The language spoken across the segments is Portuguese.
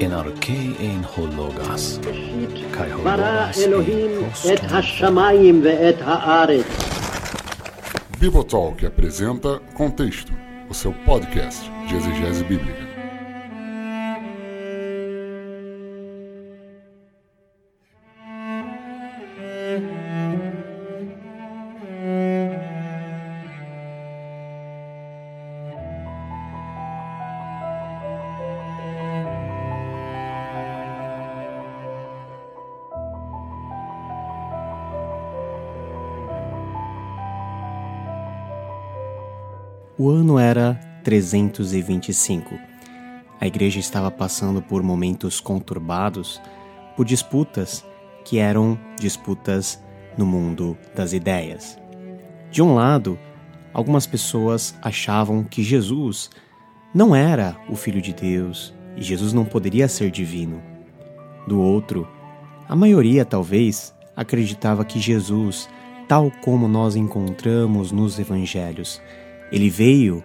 enarchei ein hologas. Kai hologas Elohim et hashamayim ve'et haaretz. Bibotalk apresenta Contexto, o seu podcast de exegese bíblica. O ano era 325. A igreja estava passando por momentos conturbados, por disputas que eram disputas no mundo das ideias. De um lado, algumas pessoas achavam que Jesus não era o Filho de Deus e Jesus não poderia ser divino. Do outro, a maioria talvez acreditava que Jesus, tal como nós encontramos nos evangelhos, ele veio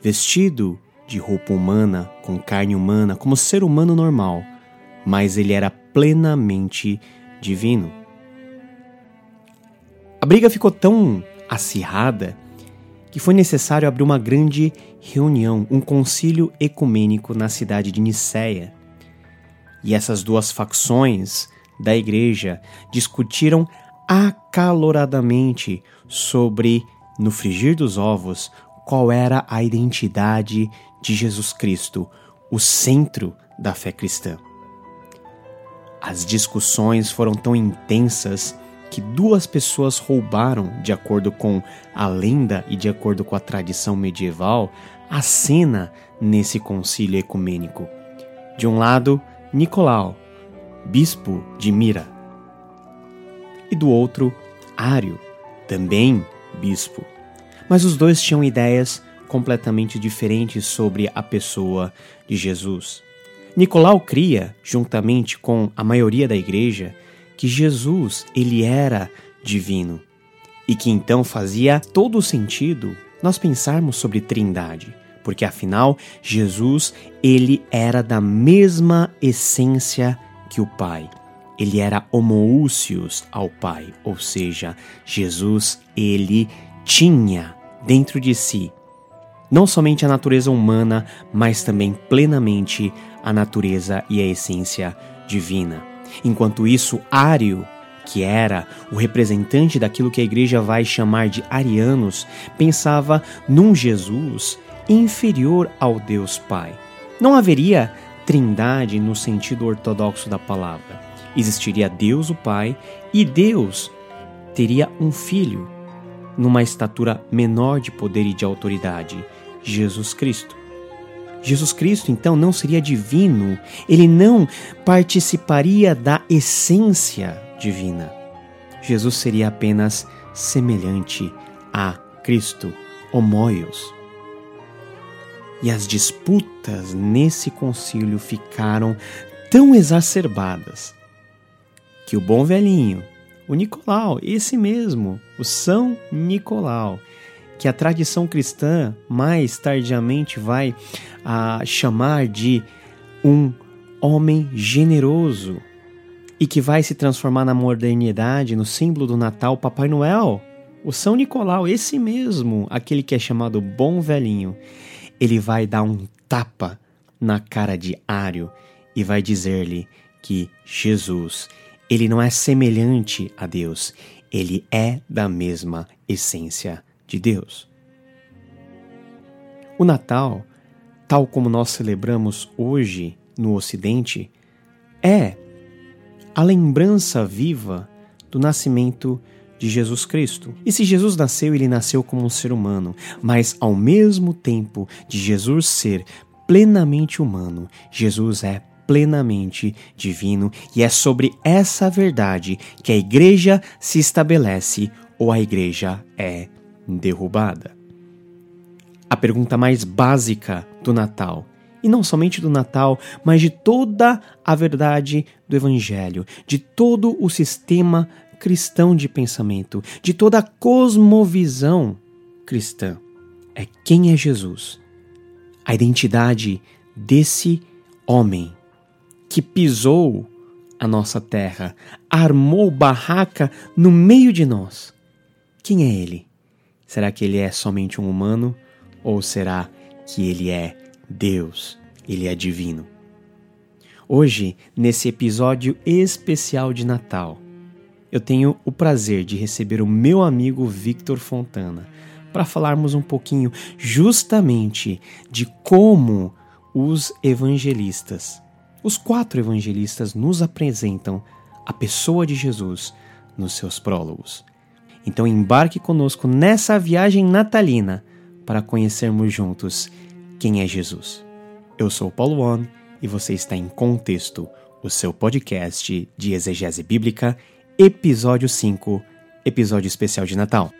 vestido de roupa humana, com carne humana, como ser humano normal, mas ele era plenamente divino. A briga ficou tão acirrada que foi necessário abrir uma grande reunião, um concílio ecumênico na cidade de Nicéia. E essas duas facções da igreja discutiram acaloradamente sobre, no frigir dos ovos, qual era a identidade de Jesus Cristo, o centro da fé cristã. As discussões foram tão intensas que duas pessoas roubaram, de acordo com a lenda e de acordo com a tradição medieval, a cena nesse concílio ecumênico. De um lado, Nicolau, bispo de Mira, e do outro, Ário, também bispo. Mas os dois tinham ideias completamente diferentes sobre a pessoa de Jesus. Nicolau cria, juntamente com a maioria da igreja, que Jesus ele era divino e que então fazia todo o sentido nós pensarmos sobre Trindade, porque afinal Jesus ele era da mesma essência que o Pai. Ele era homoúcios ao Pai, ou seja, Jesus ele tinha dentro de si não somente a natureza humana, mas também plenamente a natureza e a essência divina. Enquanto isso, Ário, que era o representante daquilo que a igreja vai chamar de arianos, pensava num Jesus inferior ao Deus Pai. Não haveria trindade no sentido ortodoxo da palavra. Existiria Deus o Pai e Deus teria um filho numa estatura menor de poder e de autoridade, Jesus Cristo. Jesus Cristo, então, não seria divino, ele não participaria da essência divina. Jesus seria apenas semelhante a Cristo, homoios. E as disputas nesse concílio ficaram tão exacerbadas que o bom velhinho, o Nicolau, esse mesmo, o São Nicolau, que a tradição cristã mais tardiamente vai a chamar de um homem generoso e que vai se transformar na modernidade, no símbolo do Natal, Papai Noel, o São Nicolau, esse mesmo, aquele que é chamado Bom Velhinho, ele vai dar um tapa na cara de Ário e vai dizer-lhe que Jesus, ele não é semelhante a Deus, ele é da mesma essência de Deus. O Natal, tal como nós celebramos hoje no Ocidente, é a lembrança viva do nascimento de Jesus Cristo. E se Jesus nasceu, ele nasceu como um ser humano, mas ao mesmo tempo de Jesus ser plenamente humano, Jesus é plenamente divino e é sobre essa verdade que a igreja se estabelece ou a igreja é derrubada. A pergunta mais básica do Natal, e não somente do Natal, mas de toda a verdade do Evangelho, de todo o sistema cristão de pensamento, de toda a cosmovisão cristã, é quem é Jesus, a identidade desse homem que pisou a nossa terra, armou barraca no meio de nós. Quem é ele? Será que ele é somente um humano ou será que ele é Deus? Ele é divino? Hoje, nesse episódio especial de Natal, eu tenho o prazer de receber o meu amigo Victor Fontana para falarmos um pouquinho justamente de como os evangelistas, os quatro evangelistas, nos apresentam a pessoa de Jesus nos seus prólogos. Então embarque conosco nessa viagem natalina para conhecermos juntos quem é Jesus. Eu sou Paulo On e você está em Contexto, o seu podcast de exegese bíblica episódio 5, episódio especial de Natal.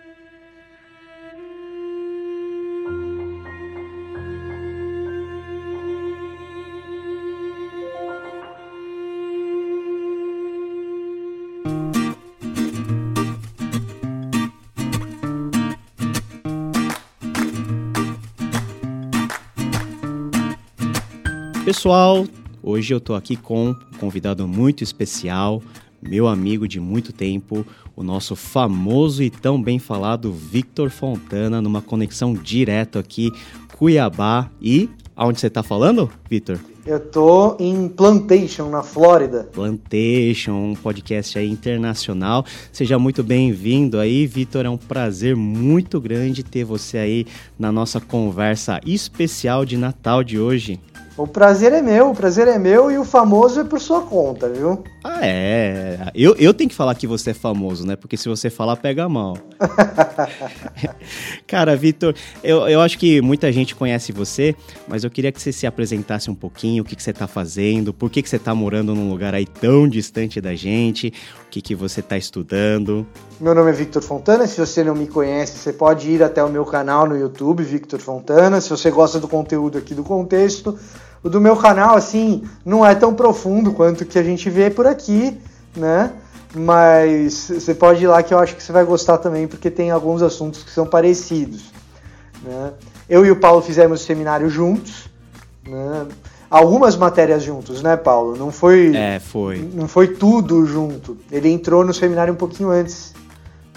Pessoal, hoje eu tô aqui com um convidado muito especial, meu amigo de muito tempo, o nosso famoso e tão bem falado Victor Fontana, numa conexão direto aqui, Cuiabá. E aonde você está falando, Victor? Eu tô em Plantation, na Flórida. Plantation, um podcast aí internacional. Seja muito bem-vindo aí, Vitor. É um prazer muito grande ter você aí na nossa conversa especial de Natal de hoje. O prazer é meu, o prazer é meu e o famoso é por sua conta, viu? Ah, é. Eu, eu tenho que falar que você é famoso, né? Porque se você falar, pega mal. Cara, Vitor, eu, eu acho que muita gente conhece você, mas eu queria que você se apresentasse um pouquinho, o que, que você tá fazendo, por que, que você tá morando num lugar aí tão distante da gente, que, que você tá estudando. Meu nome é Victor Fontana, se você não me conhece, você pode ir até o meu canal no YouTube, Victor Fontana, se você gosta do conteúdo aqui do contexto. O do meu canal, assim, não é tão profundo quanto que a gente vê por aqui, né? Mas você pode ir lá que eu acho que você vai gostar também, porque tem alguns assuntos que são parecidos. Né? Eu e o Paulo fizemos o seminário juntos, né? Algumas matérias juntos, né, Paulo? Não foi, é, foi. Não foi tudo junto. Ele entrou no seminário um pouquinho antes.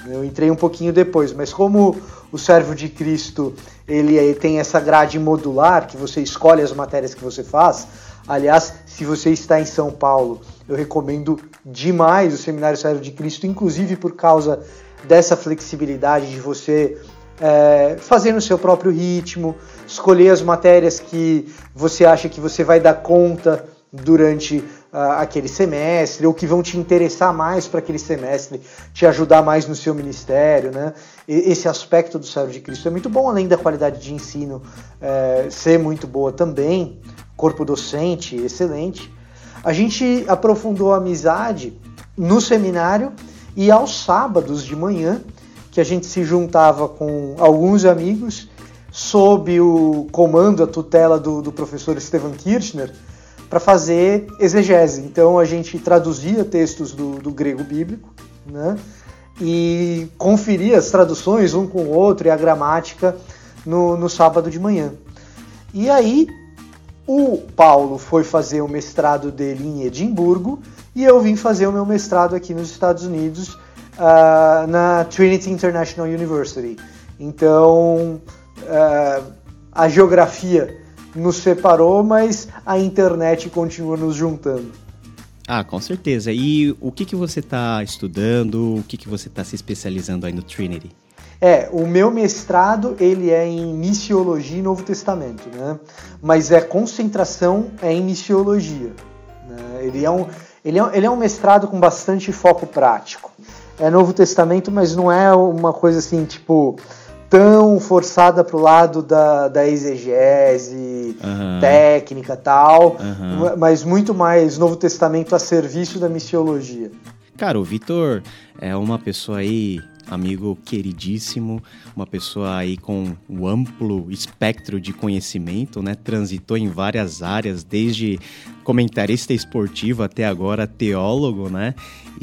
Eu entrei um pouquinho depois, mas como o servo de Cristo ele tem essa grade modular que você escolhe as matérias que você faz. Aliás, se você está em São Paulo, eu recomendo demais o Seminário Servo de Cristo, inclusive por causa dessa flexibilidade de você é, fazer no seu próprio ritmo, escolher as matérias que você acha que você vai dar conta durante uh, aquele semestre ou que vão te interessar mais para aquele semestre, te ajudar mais no seu ministério, né? esse aspecto do servo de Cristo é muito bom, além da qualidade de ensino é, ser muito boa também, corpo docente excelente. A gente aprofundou a amizade no seminário e aos sábados de manhã, que a gente se juntava com alguns amigos sob o comando, a tutela do, do professor Stephen Kirchner, para fazer exegese. Então a gente traduzia textos do, do grego bíblico, né? e conferir as traduções um com o outro e a gramática no, no sábado de manhã. E aí o Paulo foi fazer o mestrado dele em Edimburgo e eu vim fazer o meu mestrado aqui nos Estados Unidos uh, na Trinity International University. Então uh, a geografia nos separou, mas a internet continua nos juntando. Ah, com certeza. E o que, que você está estudando? O que, que você está se especializando aí no Trinity? É, o meu mestrado ele é em missiologia e Novo Testamento, né? Mas é concentração é em missiologia. Né? Ele, é um, ele, é, ele é um mestrado com bastante foco prático. É Novo Testamento, mas não é uma coisa assim, tipo, tão forçada para o lado da, da exegese uhum. técnica tal, uhum. mas muito mais Novo Testamento a serviço da missiologia. Cara, o Vitor é uma pessoa aí, amigo queridíssimo, uma pessoa aí com um amplo espectro de conhecimento, né? Transitou em várias áreas, desde comentarista esportivo até agora teólogo, né?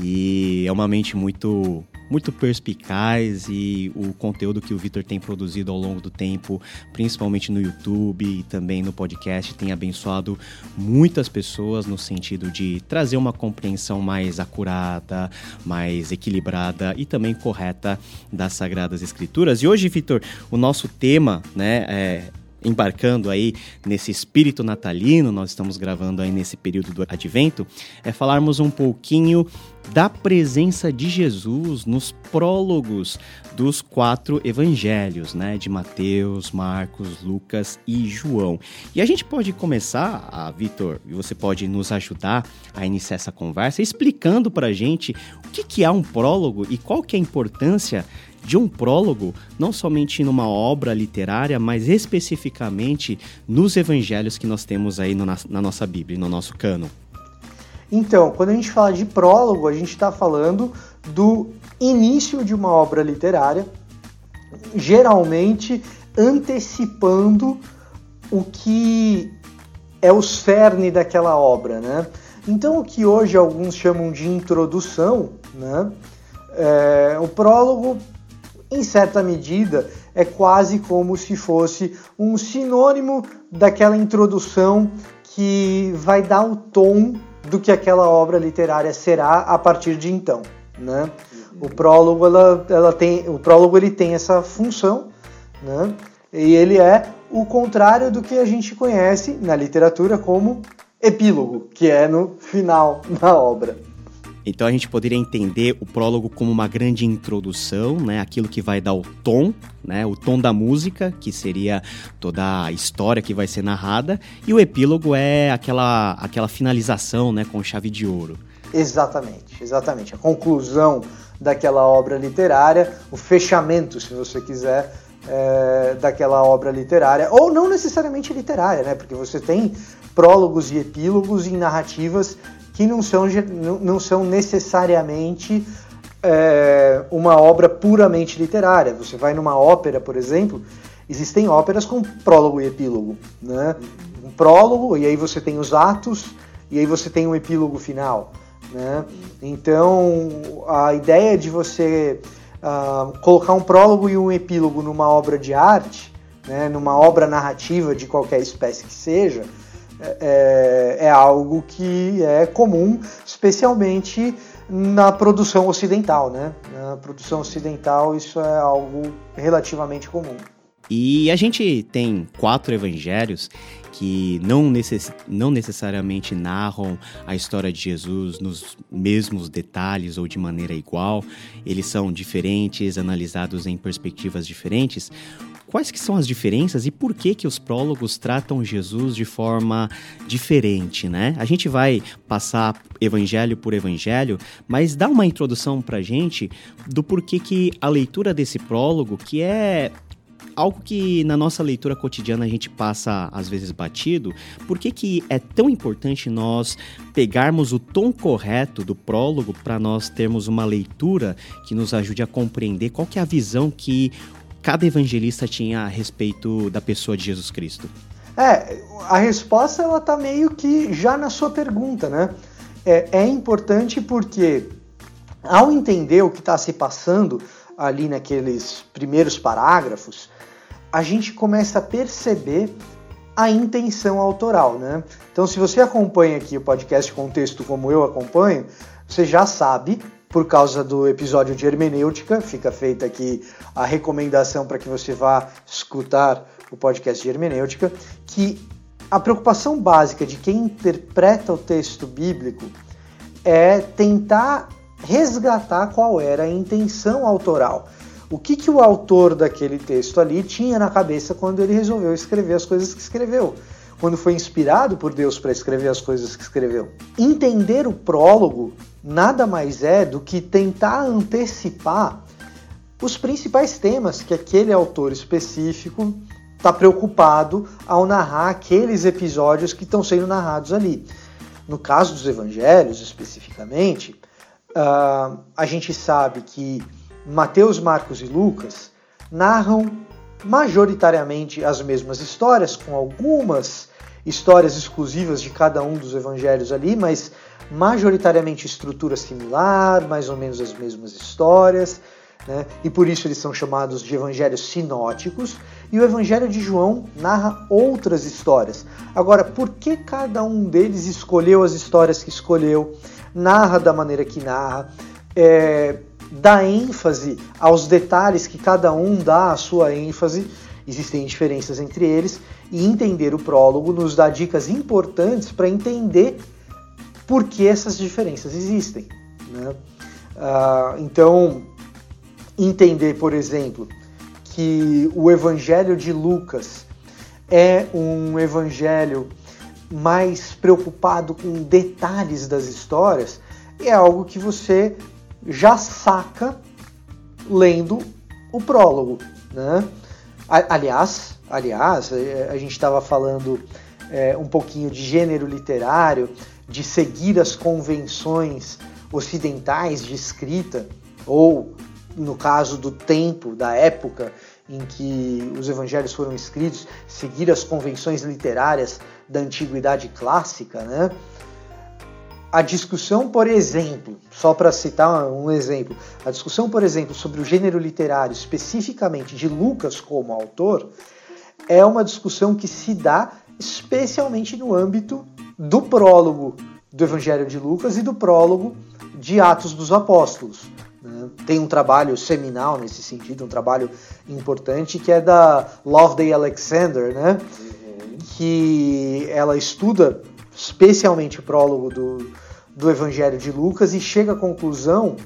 E é uma mente muito muito perspicaz e o conteúdo que o Vitor tem produzido ao longo do tempo, principalmente no YouTube e também no podcast, tem abençoado muitas pessoas no sentido de trazer uma compreensão mais acurada, mais equilibrada e também correta das Sagradas Escrituras. E hoje, Vitor, o nosso tema, né, é embarcando aí nesse espírito natalino, nós estamos gravando aí nesse período do advento, é falarmos um pouquinho da presença de Jesus nos prólogos dos quatro evangelhos, né, de Mateus, Marcos, Lucas e João. E a gente pode começar, a Vitor, e você pode nos ajudar a iniciar essa conversa explicando para a gente o que, que é um prólogo e qual que é a importância de um prólogo, não somente numa obra literária, mas especificamente nos evangelhos que nós temos aí no, na, na nossa Bíblia, no nosso cano. Então, quando a gente fala de prólogo, a gente está falando do início de uma obra literária, geralmente antecipando o que é o cerne daquela obra, né? Então, o que hoje alguns chamam de introdução, né? É, o prólogo em certa medida, é quase como se fosse um sinônimo daquela introdução que vai dar o tom do que aquela obra literária será a partir de então, né? O prólogo ela, ela tem o prólogo ele tem essa função, né? E ele é o contrário do que a gente conhece na literatura como epílogo, que é no final da obra. Então a gente poderia entender o prólogo como uma grande introdução, né? Aquilo que vai dar o tom, né? O tom da música, que seria toda a história que vai ser narrada, e o epílogo é aquela aquela finalização, né, com chave de ouro. Exatamente, exatamente. A conclusão daquela obra literária, o fechamento, se você quiser, é, daquela obra literária, ou não necessariamente literária, né? Porque você tem prólogos e epílogos em narrativas que não são, não são necessariamente é, uma obra puramente literária. Você vai numa ópera, por exemplo, existem óperas com prólogo e epílogo. Né? Um prólogo, e aí você tem os atos, e aí você tem um epílogo final. Né? Então, a ideia de você uh, colocar um prólogo e um epílogo numa obra de arte, né, numa obra narrativa de qualquer espécie que seja, é, é algo que é comum, especialmente na produção ocidental, né? Na produção ocidental isso é algo relativamente comum. E a gente tem quatro evangelhos que não, necess... não necessariamente narram a história de Jesus nos mesmos detalhes ou de maneira igual, eles são diferentes, analisados em perspectivas diferentes. Quais que são as diferenças e por que que os prólogos tratam Jesus de forma diferente, né? A gente vai passar evangelho por evangelho, mas dá uma introdução pra gente do porquê que a leitura desse prólogo, que é algo que na nossa leitura cotidiana a gente passa às vezes batido, por que, que é tão importante nós pegarmos o tom correto do prólogo para nós termos uma leitura que nos ajude a compreender qual que é a visão que cada evangelista tinha a respeito da pessoa de Jesus Cristo? É, a resposta ela tá meio que já na sua pergunta, né? É, é importante porque ao entender o que está se passando ali naqueles primeiros parágrafos, a gente começa a perceber a intenção autoral, né? Então, se você acompanha aqui o podcast Contexto como eu acompanho, você já sabe por causa do episódio de hermenêutica. Fica feita aqui a recomendação para que você vá escutar o podcast de hermenêutica, que a preocupação básica de quem interpreta o texto bíblico é tentar resgatar qual era a intenção autoral. O que, que o autor daquele texto ali tinha na cabeça quando ele resolveu escrever as coisas que escreveu quando foi inspirado por Deus para escrever as coisas que escreveu. Entender o prólogo nada mais é do que tentar antecipar os principais temas que aquele autor específico está preocupado ao narrar aqueles episódios que estão sendo narrados ali. No caso dos evangelhos, especificamente, uh, a gente sabe que Mateus, Marcos e Lucas narram majoritariamente as mesmas histórias, com algumas histórias exclusivas de cada um dos evangelhos ali, mas majoritariamente estrutura similar, mais ou menos as mesmas histórias, né? e por isso eles são chamados de evangelhos sinóticos. E o evangelho de João narra outras histórias. Agora, por que cada um deles escolheu as histórias que escolheu, narra da maneira que narra? É, dá ênfase aos detalhes que cada um dá a sua ênfase, existem diferenças entre eles, e entender o prólogo nos dá dicas importantes para entender por que essas diferenças existem. Né? Ah, então, entender, por exemplo, que o Evangelho de Lucas é um evangelho mais preocupado com detalhes das histórias é algo que você já saca lendo o prólogo, né? Aliás, aliás, é, a gente estava falando é, um pouquinho de gênero literário, de seguir as convenções ocidentais de escrita, ou no caso do tempo, da época em que os evangelhos foram escritos, seguir as convenções literárias da antiguidade clássica, né? a discussão, por exemplo, só para citar um exemplo, a discussão, por exemplo, sobre o gênero literário, especificamente de Lucas como autor, é uma discussão que se dá especialmente no âmbito do prólogo do Evangelho de Lucas e do prólogo de Atos dos Apóstolos. Né? Tem um trabalho seminal nesse sentido, um trabalho importante, que é da Loveday Alexander, né? Uhum. que ela estuda especialmente o prólogo do, do Evangelho de Lucas, e chega à conclusão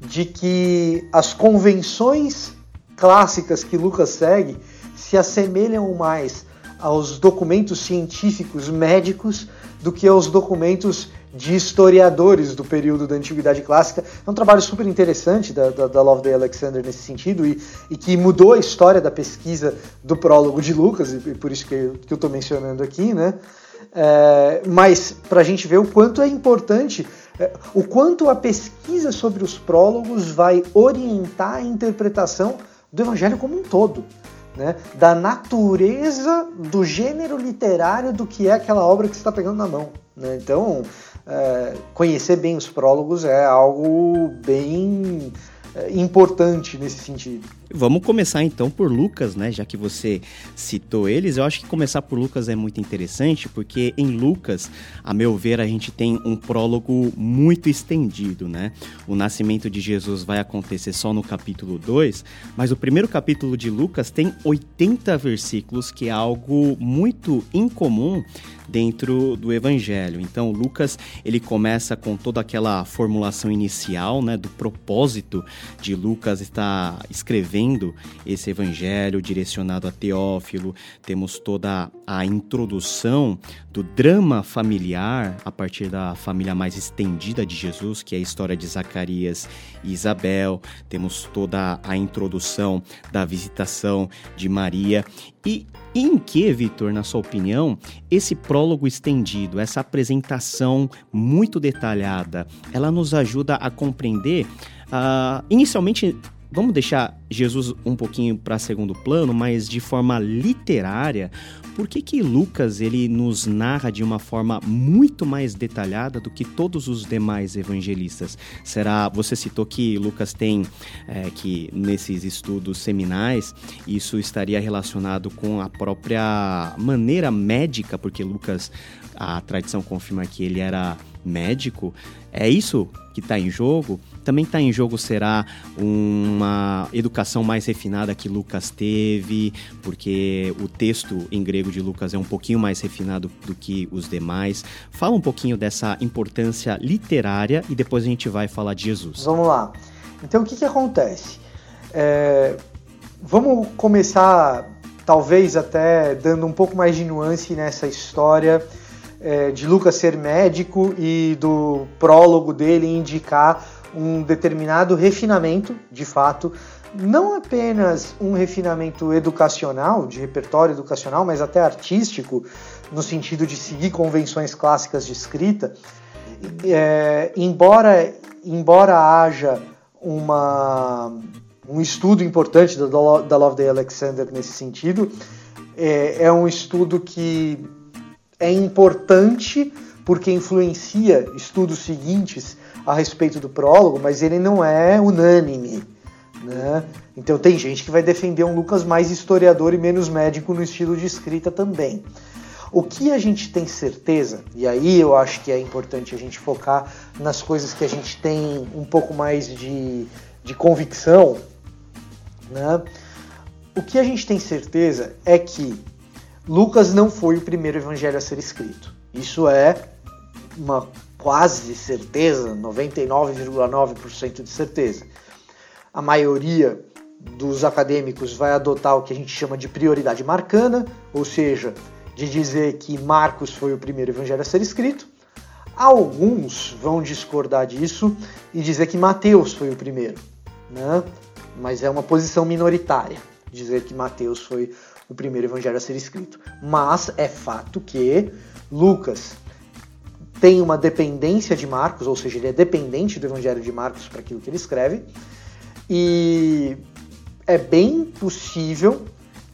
de que as convenções clássicas que Lucas segue se assemelham mais aos documentos científicos médicos do que aos documentos de historiadores do período da Antiguidade Clássica. É um trabalho super interessante da, da, da Alexander nesse sentido e, e, que mudou a história da pesquisa do prólogo de Lucas, e, e por isso que, que eu estou mencionando aqui, né? É, mas para a gente ver o quanto é importante, é, o quanto a pesquisa sobre os prólogos vai orientar a interpretação do Evangelho como um todo. Né, da natureza do gênero literário do que é aquela obra que você está pegando na mão. Né? Então, é, conhecer bem os prólogos é algo bem importante nesse sentido. Vamos começar então por Lucas, né? Já que você citou eles, eu acho que começar por Lucas é muito interessante, porque em Lucas, a meu ver, a gente tem um prólogo muito estendido, né? O nascimento de Jesus vai acontecer só no capítulo 2, mas o primeiro capítulo de Lucas tem 80 versículos, que é algo muito incomum dentro do evangelho. Então, Lucas, ele começa com toda aquela formulação inicial, né, do propósito de Lucas estar escrevendo vendo esse evangelho direcionado a Teófilo, temos toda a introdução do drama familiar a partir da família mais estendida de Jesus, que é a história de Zacarias e Isabel, temos toda a introdução da visitação de Maria. E em que, Vitor, na sua opinião, esse prólogo estendido, essa apresentação muito detalhada, ela nos ajuda a compreender, uh, inicialmente vamos deixar Jesus um pouquinho para segundo plano, mas de forma literária, por que que Lucas ele nos narra de uma forma muito mais detalhada do que todos os demais evangelistas? Será, você citou que Lucas tem é, que nesses estudos seminais isso estaria relacionado com a própria maneira médica, porque Lucas a tradição confirma que ele era médico. É isso que está em jogo? Também está em jogo será uma educação mais refinada que Lucas teve, porque o texto em grego de Lucas é um pouquinho mais refinado do que os demais. Fala um pouquinho dessa importância literária e depois a gente vai falar de Jesus. Vamos lá. Então o que, que acontece? É... Vamos começar, talvez até dando um pouco mais de nuance nessa história é, de Lucas ser médico e do prólogo dele indicar um determinado refinamento, de fato, não apenas um refinamento educacional, de repertório educacional, mas até artístico, no sentido de seguir convenções clássicas de escrita. É, embora, embora haja uma, um estudo importante da, da Loveday Alexander nesse sentido, é, é um estudo que é importante porque influencia estudos seguintes a respeito do prólogo, mas ele não é unânime. Né? Então tem gente que vai defender um Lucas mais historiador e menos médico no estilo de escrita também. O que a gente tem certeza, e aí eu acho que é importante a gente focar nas coisas que a gente tem um pouco mais de, de convicção, né? o que a gente tem certeza é que Lucas não foi o primeiro evangelho a ser escrito. Isso é uma quase certeza, 99,9% de certeza. A maioria dos acadêmicos vai adotar o que a gente chama de prioridade marcana, ou seja, de dizer que Marcos foi o primeiro evangelho a ser escrito. Alguns vão discordar disso e dizer que Mateus foi o primeiro, né? mas é uma posição minoritária dizer que Mateus foi o primeiro evangelho a ser escrito. Mas é fato que Lucas tem uma dependência de Marcos, ou seja, ele é dependente do evangelho de Marcos para aquilo que ele escreve, e é bem possível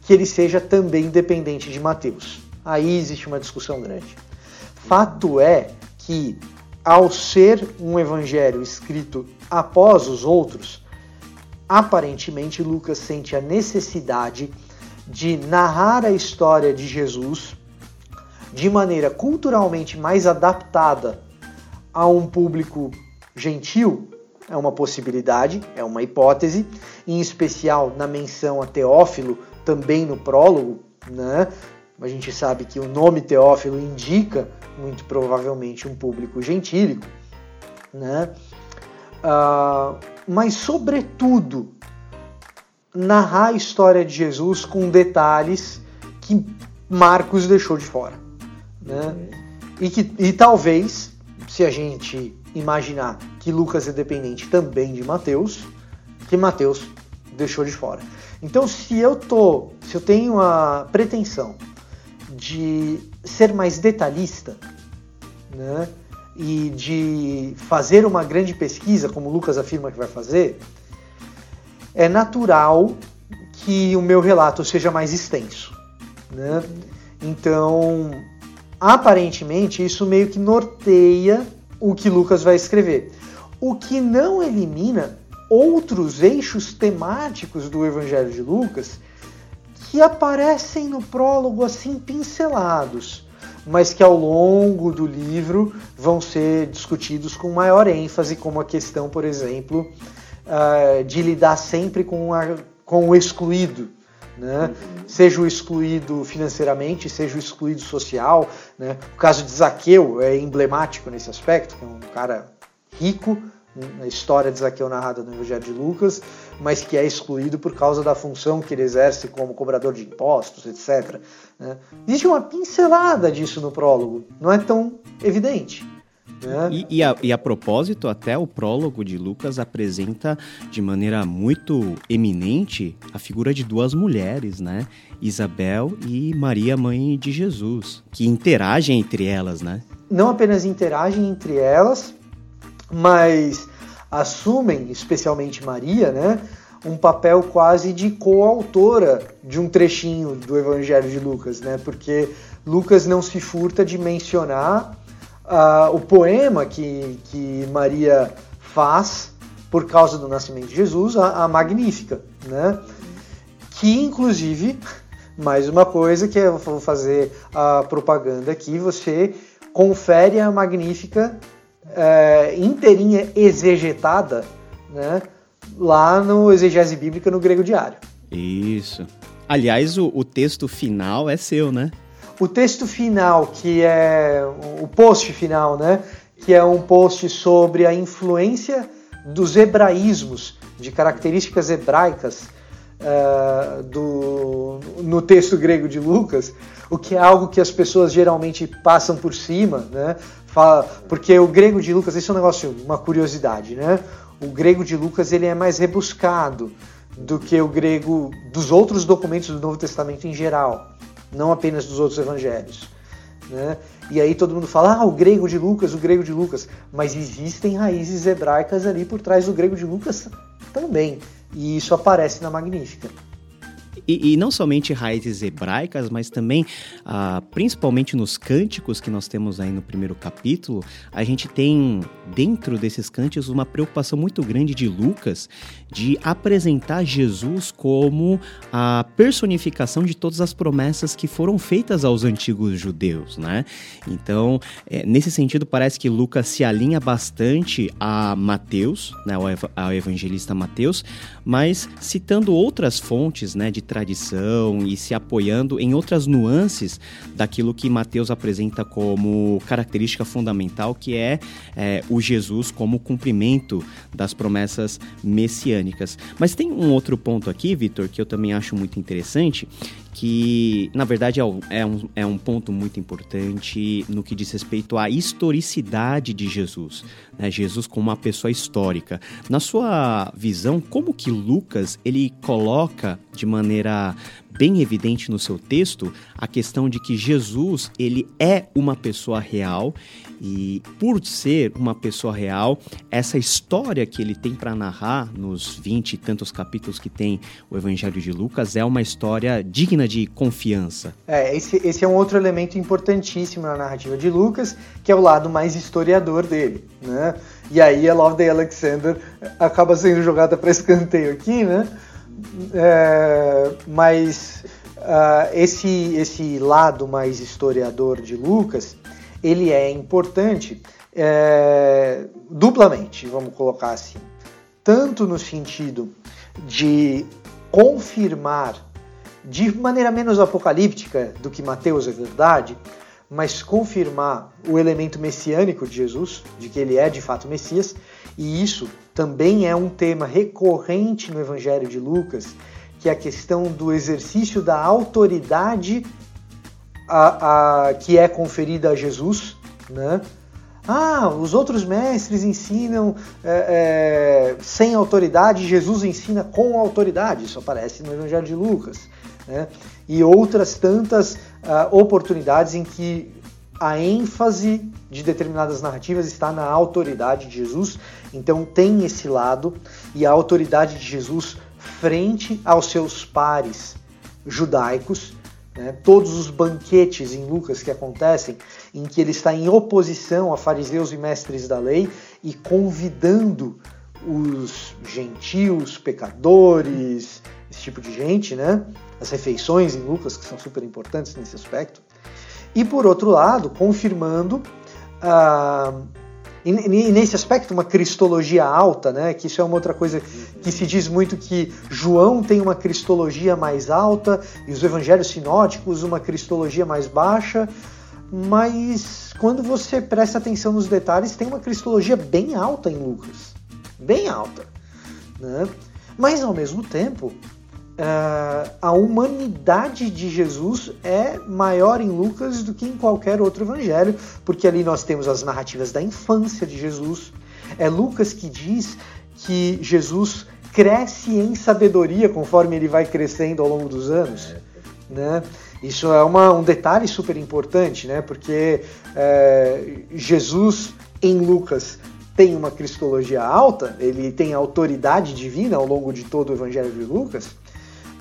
que ele seja também dependente de Mateus. Aí existe uma discussão grande. Fato é que, ao ser um evangelho escrito após os outros, aparentemente Lucas sente a necessidade de narrar a história de Jesus de maneira culturalmente mais adaptada a um público gentil. É uma possibilidade, é uma hipótese, em especial na menção a Teófilo, também no prólogo, né? A gente sabe que o nome Teófilo indica muito provavelmente um público gentílico, né? Uh, mas, sobretudo, narrar a história de Jesus com detalhes que Marcos deixou de fora. Né? E, que, e talvez, se a gente imaginar que Lucas é dependente também de Mateus, que Mateus deixou de fora. Então, se eu tô, se eu tenho a pretensão de ser mais detalhista, né, e de fazer uma grande pesquisa, como Lucas afirma que vai fazer, é natural que o meu relato seja mais extenso. Né? Então, aparentemente, isso meio que norteia o que Lucas vai escrever. O que não elimina outros eixos temáticos do Evangelho de Lucas que aparecem no prólogo assim pincelados, mas que ao longo do livro vão ser discutidos com maior ênfase, como a questão, por exemplo, uh, de lidar sempre com, a, com o excluído. Né? Uhum. Seja o excluído financeiramente, seja o excluído social. Né? O caso de Zaqueu é emblemático nesse aspecto, que é um cara rico, na história de Zaqueu narrada no Evangelho de Lucas, mas que é excluído por causa da função que ele exerce como cobrador de impostos, etc. Né? Existe uma pincelada disso no prólogo, não é tão evidente. Né? E, e, a, e, a, propósito, até o prólogo de Lucas apresenta de maneira muito eminente a figura de duas mulheres, né? Isabel e Maria, mãe de Jesus, que interagem entre elas, né? Não apenas interagem entre elas, mas assumem, especialmente Maria, né, um papel quase de coautora de um trechinho do Evangelho de Lucas, né, porque Lucas não se furta de mencionar uh, o poema que, que Maria faz por causa do nascimento de Jesus, a, a Magnífica, né, que inclusive, mais uma coisa que eu vou fazer a propaganda aqui, você confere a Magnífica é, inteirinha exegetada, né? Lá no Exegese Bíblica no Grego Diário. Isso. Aliás, o, o texto final é seu, né? O texto final, que é o post final, né? Que é um post sobre a influência dos hebraísmos, de características hebraicas uh, do, no texto grego de Lucas, o que é algo que as pessoas geralmente passam por cima, né? Fala, porque o grego de Lucas, isso é um negócio, uma curiosidade, né? O grego de Lucas ele é mais rebuscado do que o grego dos outros documentos do Novo Testamento em geral, não apenas dos outros evangelhos. Né? E aí todo mundo fala, ah, o grego de Lucas, o grego de Lucas, mas existem raízes hebraicas ali por trás do grego de Lucas também, e isso aparece na Magnífica. E, e, não somente raízes hebraicas, mas também, ah, principalmente nos cânticos que nós temos aí no primeiro capítulo, a gente tem dentro desses cânticos uma preocupação muito grande de Lucas de apresentar Jesus como a personificação de todas as promessas que foram feitas aos antigos judeus, né? Então, é, nesse sentido, parece que Lucas se alinha bastante a Mateus, né, ao evangelista Mateus, mas citando outras fontes, né, de tradição e se apoiando em outras nuances daquilo que Mateus apresenta como característica fundamental, que é, é o Jesus como cumprimento das promessas messiânicas. Mas tem um outro ponto aqui, Vitor, que eu também acho muito interessante, que na verdade é um, é, um, é um ponto muito importante no que diz respeito à historicidade de Jesus, né? Jesus como uma pessoa histórica. Na sua visão, como que Lucas ele coloca de maneira bem evidente no seu texto a questão de que Jesus ele é uma pessoa real e por ser uma pessoa real, essa história que ele tem para narrar nos 20 e tantos capítulos que tem o Evangelho de Lucas é uma história digna de confiança. É, esse, esse é um outro elemento importantíssimo na narrativa de Lucas, que é o lado mais historiador dele, né? E aí a Love Day Alexander acaba sendo jogada para escanteio aqui, né? É, mas uh, esse, esse lado mais historiador de Lucas, ele é importante é, duplamente, vamos colocar assim. Tanto no sentido de confirmar de maneira menos apocalíptica do que Mateus é verdade, mas confirmar o elemento messiânico de Jesus, de que ele é de fato Messias, e isso também é um tema recorrente no Evangelho de Lucas, que é a questão do exercício da autoridade a, a, que é conferida a Jesus, né? Ah, os outros mestres ensinam é, é, sem autoridade, Jesus ensina com autoridade. Isso aparece no Evangelho de Lucas. Né? E outras tantas uh, oportunidades em que a ênfase de determinadas narrativas está na autoridade de Jesus. Então tem esse lado e a autoridade de Jesus frente aos seus pares judaicos. Né? Todos os banquetes em Lucas que acontecem, em que ele está em oposição a fariseus e mestres da lei e convidando os gentios, pecadores, esse tipo de gente, né? As refeições em Lucas, que são super importantes nesse aspecto e por outro lado, confirmando ah, e, nesse aspecto uma cristologia alta, né? Que isso é uma outra coisa que se diz muito que João tem uma cristologia mais alta e os evangelhos sinóticos uma cristologia mais baixa, mas quando você presta atenção nos detalhes, tem uma cristologia bem alta em Lucas, bem alta, né? Mas ao mesmo tempo, Uh, a humanidade de Jesus é maior em Lucas do que em qualquer outro evangelho, porque ali nós temos as narrativas da infância de Jesus. É Lucas que diz que Jesus cresce em sabedoria conforme ele vai crescendo ao longo dos anos. Né? Isso é uma, um detalhe super importante, né? porque é, Jesus em Lucas tem uma cristologia alta, ele tem autoridade divina ao longo de todo o Evangelho de Lucas,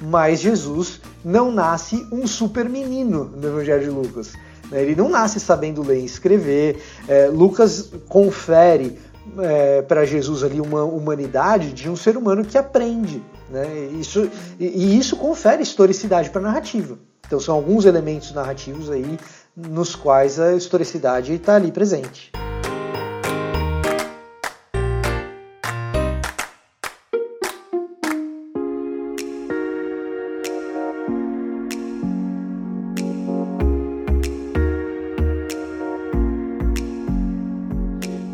mas Jesus não nasce um super menino no Evangelho de Lucas. Né? Ele não nasce sabendo ler e escrever. É, Lucas confere é, para Jesus ali uma humanidade de um ser humano que aprende. Né? Isso, e, e isso confere historicidade para a narrativa. Então são alguns elementos narrativos aí nos quais a historicidade está ali presente.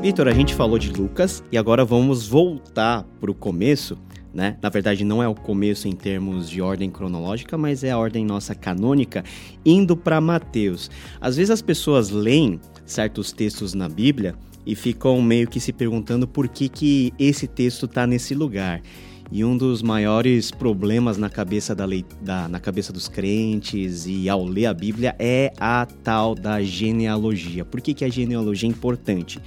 Vitor, a gente falou de Lucas e agora vamos voltar para o começo, né? Na verdade, não é o começo em termos de ordem cronológica, mas é a ordem nossa canônica, indo para Mateus. Às vezes as pessoas leem certos textos na Bíblia e ficam meio que se perguntando por que, que esse texto está nesse lugar. E um dos maiores problemas na cabeça, da, lei, da, na cabeça dos crentes e ao ler a Bíblia é a tal da genealogia. Por que, que a genealogia é importante?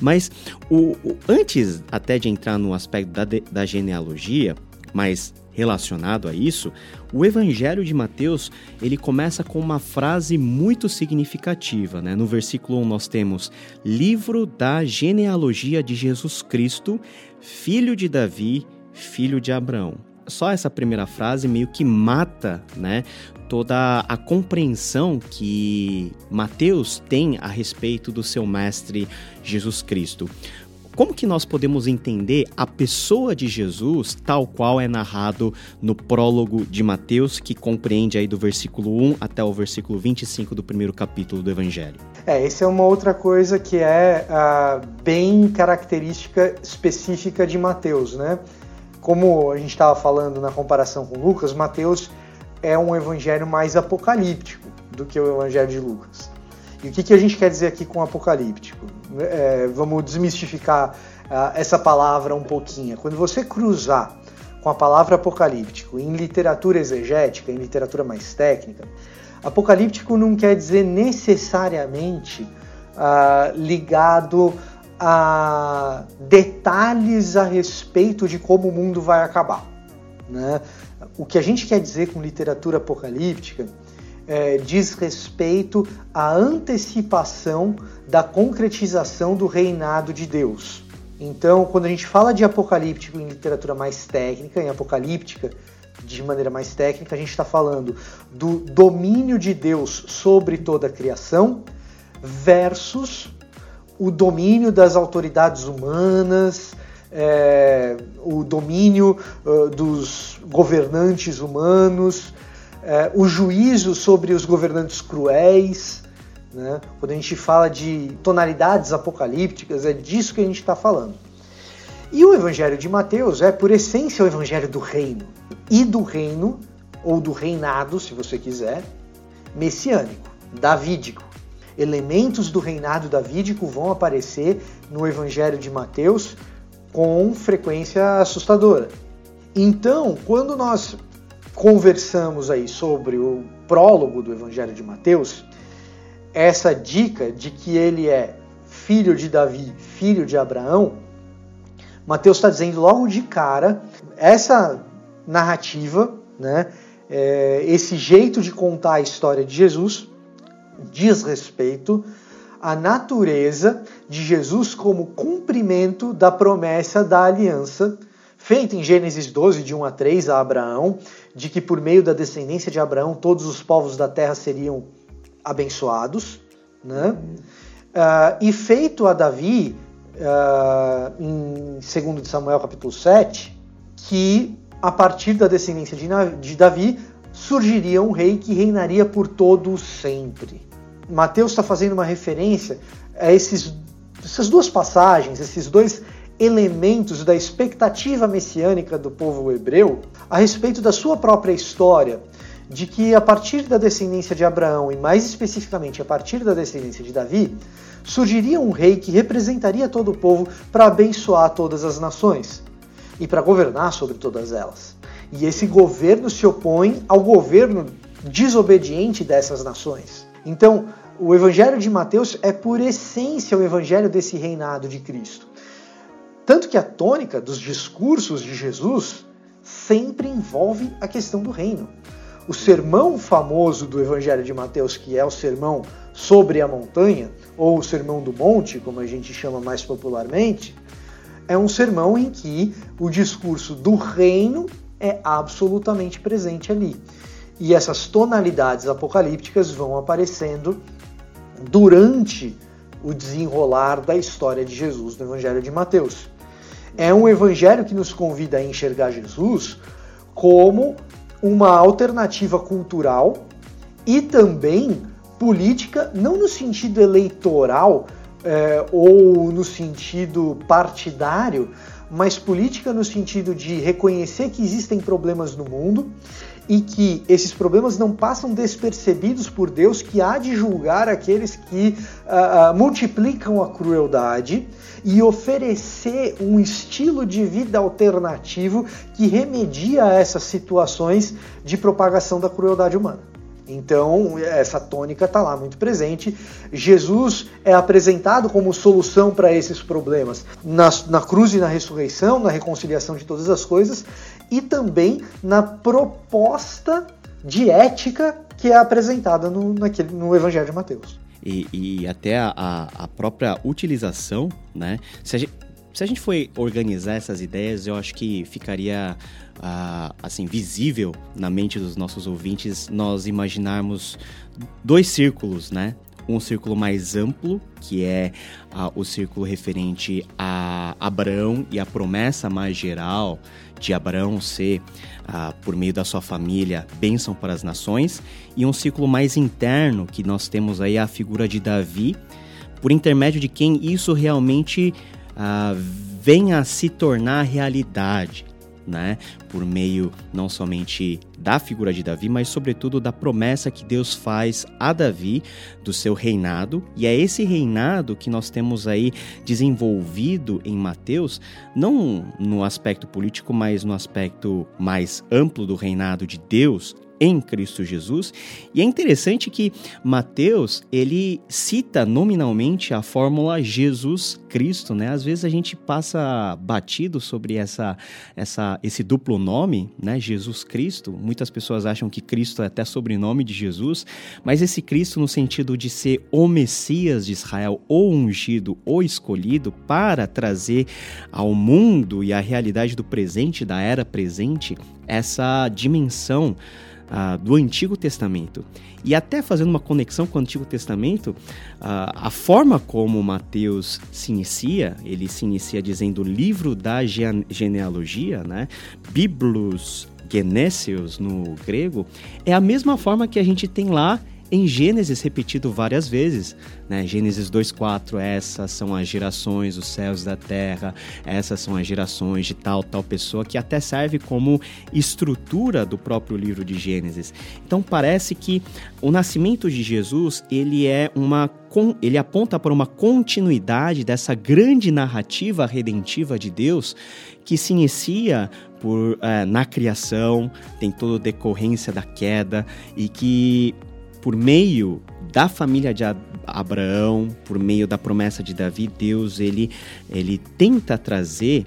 Mas o, o, antes até de entrar no aspecto da, da genealogia, mas relacionado a isso, o Evangelho de Mateus ele começa com uma frase muito significativa. Né? No versículo 1 nós temos livro da genealogia de Jesus Cristo, filho de Davi, filho de Abraão. Só essa primeira frase meio que mata né, toda a compreensão que Mateus tem a respeito do seu mestre Jesus Cristo. Como que nós podemos entender a pessoa de Jesus tal qual é narrado no prólogo de Mateus, que compreende aí do versículo 1 até o versículo 25 do primeiro capítulo do Evangelho? É, essa é uma outra coisa que é uh, bem característica específica de Mateus, né? Como a gente estava falando na comparação com Lucas, Mateus é um evangelho mais apocalíptico do que o evangelho de Lucas. E o que, que a gente quer dizer aqui com apocalíptico? É, vamos desmistificar uh, essa palavra um pouquinho. Quando você cruzar com a palavra apocalíptico em literatura exegética, em literatura mais técnica, apocalíptico não quer dizer necessariamente uh, ligado a detalhes a respeito de como o mundo vai acabar. Né? O que a gente quer dizer com literatura apocalíptica é, diz respeito à antecipação da concretização do reinado de Deus. Então, quando a gente fala de apocalíptico em literatura mais técnica, em apocalíptica de maneira mais técnica, a gente está falando do domínio de Deus sobre toda a criação versus o domínio das autoridades humanas, é, o domínio uh, dos governantes humanos, é, o juízo sobre os governantes cruéis. Né? Quando a gente fala de tonalidades apocalípticas, é disso que a gente está falando. E o Evangelho de Mateus é, por essência, o Evangelho do reino. E do reino, ou do reinado, se você quiser, messiânico, davídico. Elementos do reinado davídico vão aparecer no Evangelho de Mateus com frequência assustadora. Então, quando nós conversamos aí sobre o prólogo do Evangelho de Mateus, essa dica de que ele é filho de Davi, filho de Abraão, Mateus está dizendo logo de cara essa narrativa, né, é, esse jeito de contar a história de Jesus diz respeito à natureza de Jesus como cumprimento da promessa da aliança feita em Gênesis 12, de 1 a 3, a Abraão, de que por meio da descendência de Abraão todos os povos da terra seriam abençoados, né? Uh, e feito a Davi, uh, em 2 Samuel capítulo 7, que a partir da descendência de, Davi surgiria um rei que reinaria por todo sempre. Mateus está fazendo uma referência a esses, essas duas passagens, esses dois elementos da expectativa messiânica do povo hebreu a respeito da sua própria história, de que a partir da descendência de Abraão e mais especificamente a partir da descendência de Davi, surgiria um rei que representaria todo o povo para abençoar todas as nações e para governar sobre todas elas. E esse governo se opõe ao governo desobediente dessas nações. Então, o evangelho de Mateus é por essência o evangelho desse reinado de Cristo. Tanto que a tônica dos discursos de Jesus sempre envolve a questão do reino. O sermão famoso do Evangelho de Mateus, que é o sermão sobre a montanha, ou o sermão do monte, como a gente chama mais popularmente, é um sermão em que o discurso do reino é absolutamente presente ali. E essas tonalidades apocalípticas vão aparecendo durante o desenrolar da história de Jesus no Evangelho de Mateus. É um evangelho que nos convida a enxergar Jesus como uma alternativa cultural e também política, não no sentido eleitoral é, ou no sentido partidário, mas política no sentido de reconhecer que existem problemas no mundo e que esses problemas não passam despercebidos por Deus, que há de julgar aqueles que uh, uh, multiplicam a crueldade e oferecer um estilo de vida alternativo que remedia essas situações de propagação da crueldade humana. Então, essa tônica está lá muito presente. Jesus é apresentado como solução para esses problemas na, na cruz e na ressurreição, na reconciliação de todas as coisas, e também na proposta de ética que é apresentada no, naquele, no Evangelho de Mateus. E, e até a, a, própria utilização, né? Se a, gente, se a gente for organizar essas ideias, eu acho que ficaria uh, assim visível na mente dos nossos ouvintes nós imaginarmos dois círculos, né? Um círculo mais amplo, que é uh, o círculo referente a Abraão e a promessa mais geral de Abraão ser, uh, por meio da sua família, bênção para as nações, e um círculo mais interno, que nós temos aí a figura de Davi, por intermédio de quem isso realmente uh, venha a se tornar realidade né? Por meio não somente da figura de Davi, mas sobretudo da promessa que Deus faz a Davi do seu reinado. E é esse reinado que nós temos aí desenvolvido em Mateus, não no aspecto político, mas no aspecto mais amplo do reinado de Deus em Cristo Jesus. E é interessante que Mateus, ele cita nominalmente a fórmula Jesus Cristo, né? Às vezes a gente passa batido sobre essa, essa, esse duplo nome, né? Jesus Cristo. Muitas pessoas acham que Cristo é até sobrenome de Jesus, mas esse Cristo no sentido de ser o Messias de Israel, o ungido, o escolhido para trazer ao mundo e à realidade do presente, da era presente, essa dimensão uh, do Antigo Testamento. E até fazendo uma conexão com o Antigo Testamento, uh, a forma como Mateus se inicia, ele se inicia dizendo livro da genealogia, né? Biblos Genesios no grego, é a mesma forma que a gente tem lá em Gênesis repetido várias vezes. Né? Gênesis 2,4, essas são as gerações, os céus da terra, essas são as gerações de tal, tal pessoa, que até serve como estrutura do próprio livro de Gênesis. Então parece que o nascimento de Jesus, ele é uma ele aponta para uma continuidade dessa grande narrativa redentiva de Deus que se inicia por, é, na criação, tem toda a decorrência da queda e que por meio da família de Abraão, por meio da promessa de Davi, Deus ele, ele tenta trazer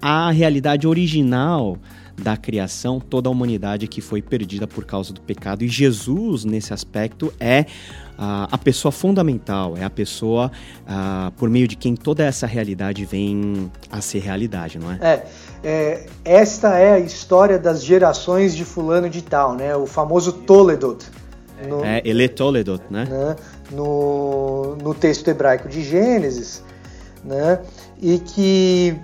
a realidade original da criação, toda a humanidade que foi perdida por causa do pecado. E Jesus, nesse aspecto, é uh, a pessoa fundamental, é a pessoa uh, por meio de quem toda essa realidade vem a ser realidade, não é? É, é esta é a história das gerações de fulano de tal, né? O famoso Toledot no, é, ele é Toledo, né? né? No, no texto hebraico de Gênesis, né? E que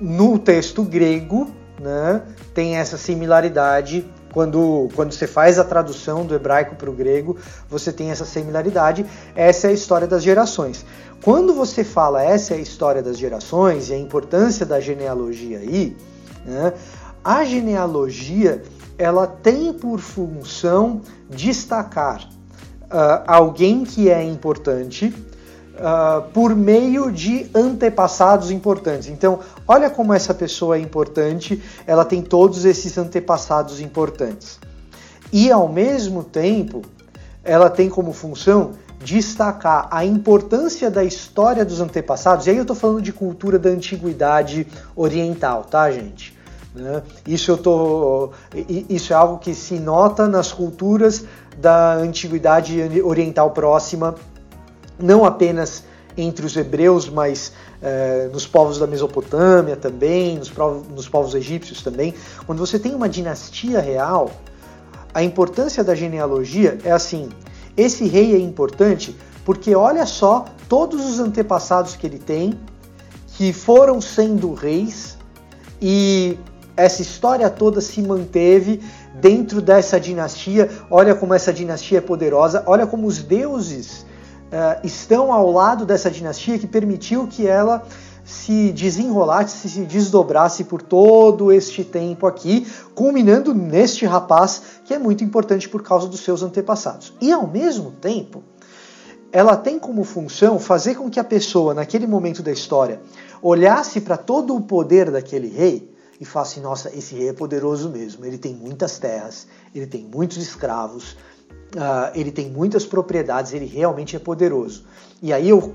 no texto grego, né? Tem essa similaridade quando, quando você faz a tradução do hebraico para o grego, você tem essa similaridade. Essa é a história das gerações. Quando você fala essa é a história das gerações e a importância da genealogia aí, né, a genealogia ela tem por função destacar uh, alguém que é importante uh, por meio de antepassados importantes. Então, olha como essa pessoa é importante, ela tem todos esses antepassados importantes. E ao mesmo tempo, ela tem como função destacar a importância da história dos antepassados. E aí eu estou falando de cultura da antiguidade oriental, tá, gente? Né? Isso, eu tô, isso é algo que se nota nas culturas da antiguidade oriental próxima, não apenas entre os hebreus, mas é, nos povos da Mesopotâmia também, nos, nos povos egípcios também. Quando você tem uma dinastia real, a importância da genealogia é assim: esse rei é importante porque olha só todos os antepassados que ele tem que foram sendo reis e essa história toda se manteve dentro dessa dinastia. Olha como essa dinastia é poderosa, olha como os deuses uh, estão ao lado dessa dinastia que permitiu que ela se desenrolasse, se desdobrasse por todo este tempo aqui, culminando neste rapaz que é muito importante por causa dos seus antepassados. E ao mesmo tempo, ela tem como função fazer com que a pessoa, naquele momento da história, olhasse para todo o poder daquele rei e fala assim: nossa, esse rei é poderoso mesmo, ele tem muitas terras, ele tem muitos escravos, uh, ele tem muitas propriedades, ele realmente é poderoso. E aí eu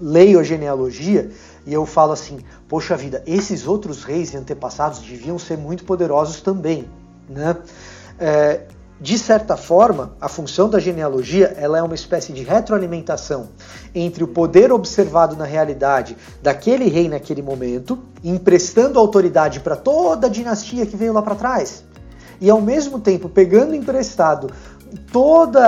leio a genealogia e eu falo assim: poxa vida, esses outros reis e antepassados deviam ser muito poderosos também, né? É, de certa forma, a função da genealogia ela é uma espécie de retroalimentação entre o poder observado na realidade daquele rei naquele momento, emprestando autoridade para toda a dinastia que veio lá para trás, e ao mesmo tempo pegando emprestado todo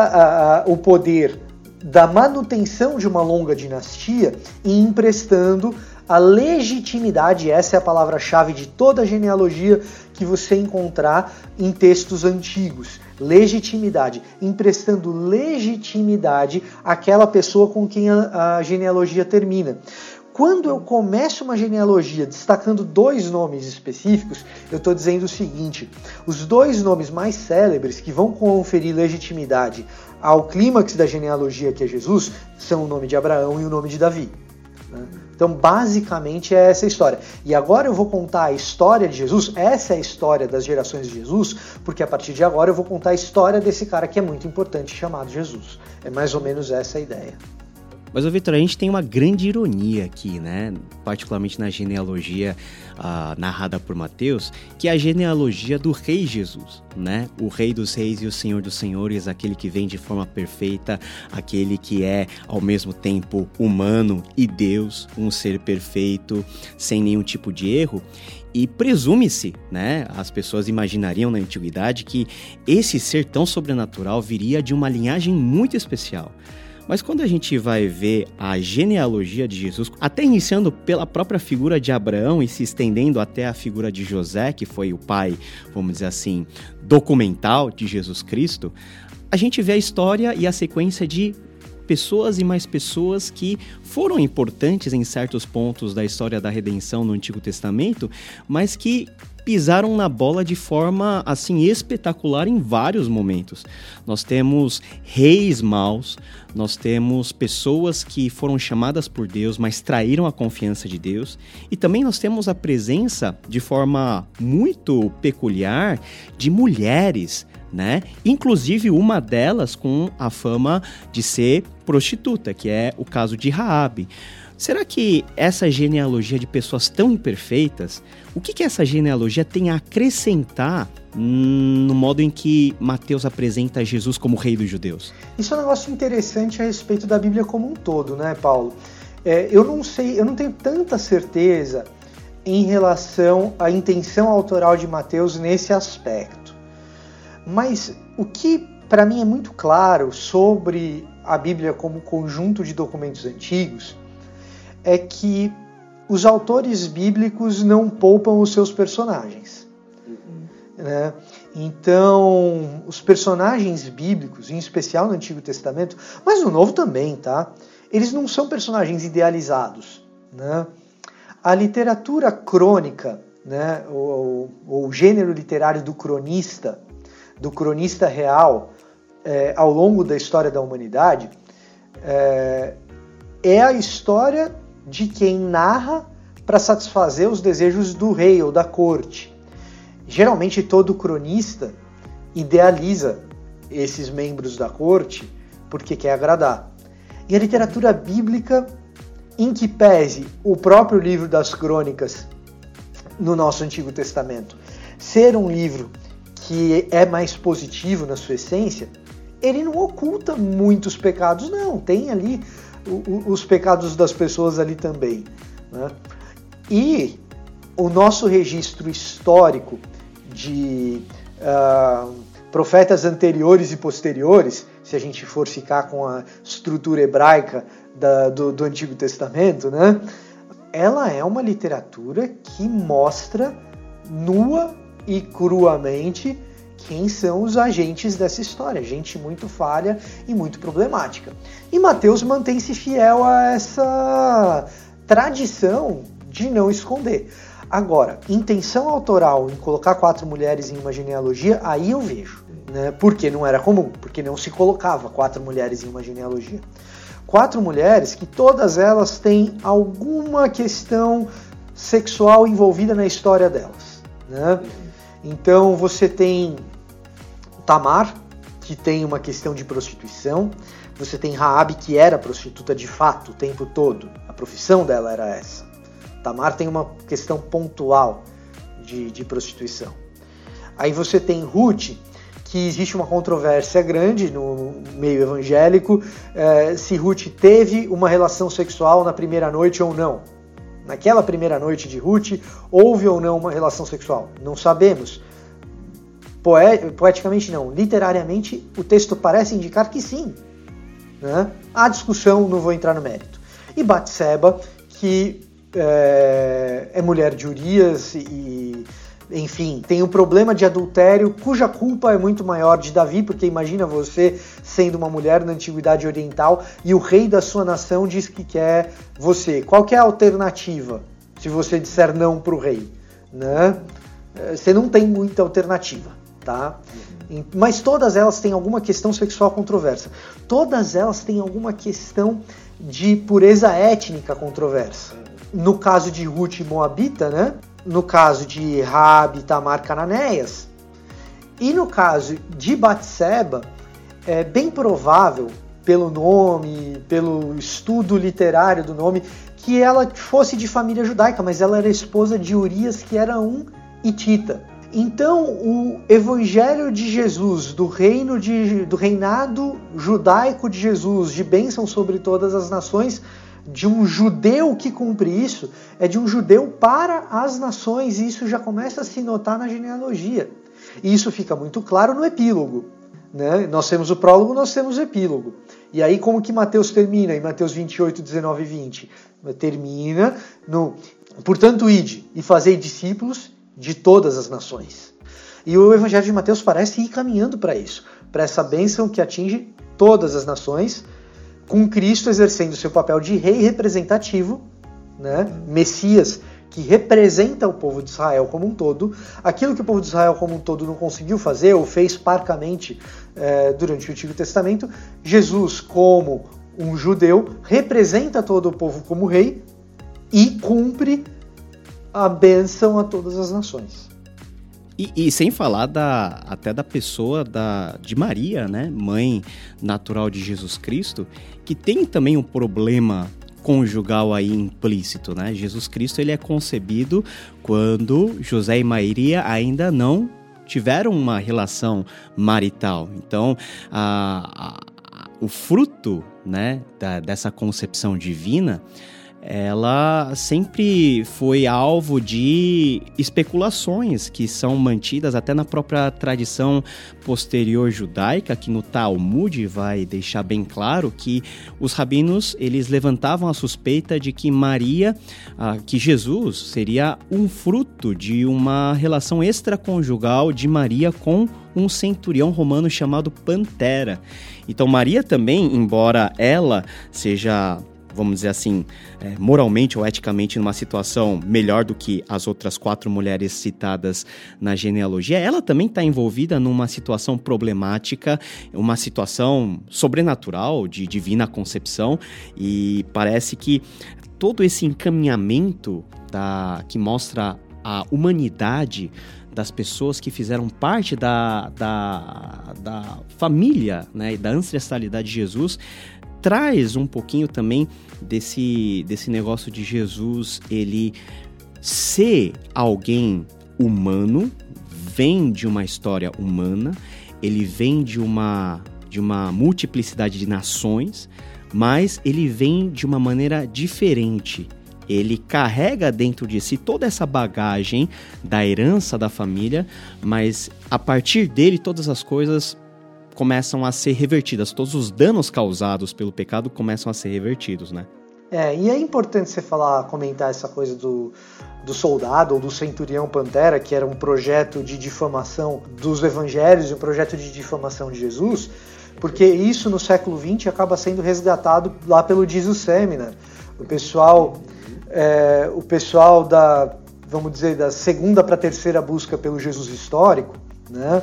o poder da manutenção de uma longa dinastia e emprestando a legitimidade, essa é a palavra-chave de toda a genealogia que você encontrar em textos antigos. Legitimidade, emprestando legitimidade àquela pessoa com quem a, a genealogia termina. Quando eu começo uma genealogia destacando dois nomes específicos, eu estou dizendo o seguinte: os dois nomes mais célebres que vão conferir legitimidade ao clímax da genealogia, que é Jesus, são o nome de Abraão e o nome de Davi. Né? Então, basicamente, é essa história. E agora eu vou contar a história de Jesus, essa é a história das gerações de Jesus, porque a partir de agora eu vou contar a história desse cara que é muito importante, chamado Jesus. É mais ou menos essa a ideia. Mas, Vitor, a gente tem uma grande ironia aqui, né? Particularmente na genealogia uh, narrada por Mateus, que é a genealogia do Rei Jesus, né? O Rei dos Reis e o Senhor dos Senhores, aquele que vem de forma perfeita, aquele que é ao mesmo tempo humano e Deus, um ser perfeito, sem nenhum tipo de erro. E presume-se, né? As pessoas imaginariam na antiguidade que esse ser tão sobrenatural viria de uma linhagem muito especial. Mas quando a gente vai ver a genealogia de Jesus, até iniciando pela própria figura de Abraão e se estendendo até a figura de José, que foi o pai, vamos dizer assim, documental de Jesus Cristo, a gente vê a história e a sequência de pessoas e mais pessoas que foram importantes em certos pontos da história da redenção no Antigo Testamento, mas que pisaram na bola de forma assim espetacular em vários momentos. Nós temos reis maus, nós temos pessoas que foram chamadas por Deus, mas traíram a confiança de Deus, e também nós temos a presença de forma muito peculiar de mulheres né? Inclusive uma delas com a fama de ser prostituta, que é o caso de Raabe. Será que essa genealogia de pessoas tão imperfeitas, o que, que essa genealogia tem a acrescentar no modo em que Mateus apresenta Jesus como rei dos judeus? Isso é um negócio interessante a respeito da Bíblia como um todo, né, Paulo? É, eu não sei, eu não tenho tanta certeza em relação à intenção autoral de Mateus nesse aspecto. Mas o que para mim é muito claro sobre a Bíblia como conjunto de documentos antigos é que os autores bíblicos não poupam os seus personagens. Né? Então, os personagens bíblicos, em especial no Antigo Testamento, mas no Novo também, tá? Eles não são personagens idealizados. Né? A literatura crônica, né? o gênero literário do cronista, do cronista real, é, ao longo da história da humanidade, é, é a história de quem narra para satisfazer os desejos do rei ou da corte. Geralmente todo cronista idealiza esses membros da corte porque quer agradar. E a literatura bíblica, em que pese o próprio livro das crônicas no nosso Antigo Testamento ser um livro que é mais positivo na sua essência, ele não oculta muitos pecados, não. Tem ali os pecados das pessoas ali também. Né? E o nosso registro histórico de uh, profetas anteriores e posteriores, se a gente for ficar com a estrutura hebraica da, do, do Antigo Testamento, né? ela é uma literatura que mostra nua e cruamente quem são os agentes dessa história, gente muito falha e muito problemática. E Mateus mantém-se fiel a essa tradição de não esconder. Agora, intenção autoral em colocar quatro mulheres em uma genealogia, aí eu vejo. Né? Porque não era comum, porque não se colocava quatro mulheres em uma genealogia. Quatro mulheres que todas elas têm alguma questão sexual envolvida na história delas. Né? Então você tem Tamar, que tem uma questão de prostituição. Você tem Raab, que era prostituta de fato o tempo todo. A profissão dela era essa. Tamar tem uma questão pontual de, de prostituição. Aí você tem Ruth, que existe uma controvérsia grande no meio evangélico é, se Ruth teve uma relação sexual na primeira noite ou não. Naquela primeira noite de Ruth, houve ou não uma relação sexual? Não sabemos. Poeticamente não, literariamente o texto parece indicar que sim. Né? Há discussão, não vou entrar no mérito. E Batseba, que é, é mulher de Urias e enfim, tem um problema de adultério cuja culpa é muito maior de Davi, porque imagina você sendo uma mulher na antiguidade oriental e o rei da sua nação diz que quer você. Qual que é a alternativa se você disser não para o rei? Né? É, você não tem muita alternativa, tá? Mas todas elas têm alguma questão sexual controversa. Todas elas têm alguma questão de pureza étnica controversa. No caso de Ruth e Moabita, né? No caso de Rabi Tamar Cananeias. E no caso de Batseba, é bem provável, pelo nome, pelo estudo literário do nome, que ela fosse de família judaica, mas ela era esposa de Urias, que era um hitita. Então, o evangelho de Jesus, do reino de, do reinado judaico de Jesus, de bênção sobre todas as nações, de um judeu que cumpre isso, é de um judeu para as nações, e isso já começa a se notar na genealogia. E isso fica muito claro no epílogo. Né? Nós temos o prólogo, nós temos o epílogo. E aí, como que Mateus termina em Mateus 28, 19 e 20? Termina no Portanto, ide e fazei discípulos de todas as nações. E o Evangelho de Mateus parece ir caminhando para isso, para essa bênção que atinge todas as nações, com Cristo exercendo seu papel de rei representativo, né? Messias que representa o povo de Israel como um todo, aquilo que o povo de Israel como um todo não conseguiu fazer ou fez parcamente é, durante o Antigo Testamento, Jesus, como um judeu, representa todo o povo como rei e cumpre a bênção a todas as nações. E, e, sem falar da, até da pessoa da, de Maria, né, mãe natural de Jesus Cristo, que tem também um problema conjugal aí implícito, né? Jesus Cristo ele é concebido quando José e Maria ainda não tiveram uma relação marital. Então, a, a, o fruto, né, da, dessa concepção divina ela sempre foi alvo de especulações que são mantidas até na própria tradição posterior judaica, que no Talmud vai deixar bem claro que os rabinos eles levantavam a suspeita de que Maria, ah, que Jesus seria um fruto de uma relação extraconjugal de Maria com um centurião romano chamado Pantera. Então Maria também, embora ela seja vamos dizer assim, é, moralmente ou eticamente numa situação melhor do que as outras quatro mulheres citadas na genealogia, ela também está envolvida numa situação problemática, uma situação sobrenatural de divina concepção e parece que todo esse encaminhamento da, que mostra a humanidade das pessoas que fizeram parte da, da, da família né, e da ancestralidade de Jesus traz um pouquinho também desse, desse negócio de Jesus, ele ser alguém humano, vem de uma história humana, ele vem de uma, de uma multiplicidade de nações, mas ele vem de uma maneira diferente. Ele carrega dentro de si toda essa bagagem da herança da família, mas a partir dele todas as coisas começam a ser revertidas, todos os danos causados pelo pecado começam a ser revertidos, né? É, e é importante você falar, comentar essa coisa do, do soldado ou do centurião Pantera, que era um projeto de difamação dos evangelhos e um projeto de difamação de Jesus, porque isso no século XX acaba sendo resgatado lá pelo Jesus Seminar. O pessoal, é, o pessoal da, vamos dizer, da segunda para terceira busca pelo Jesus histórico, né?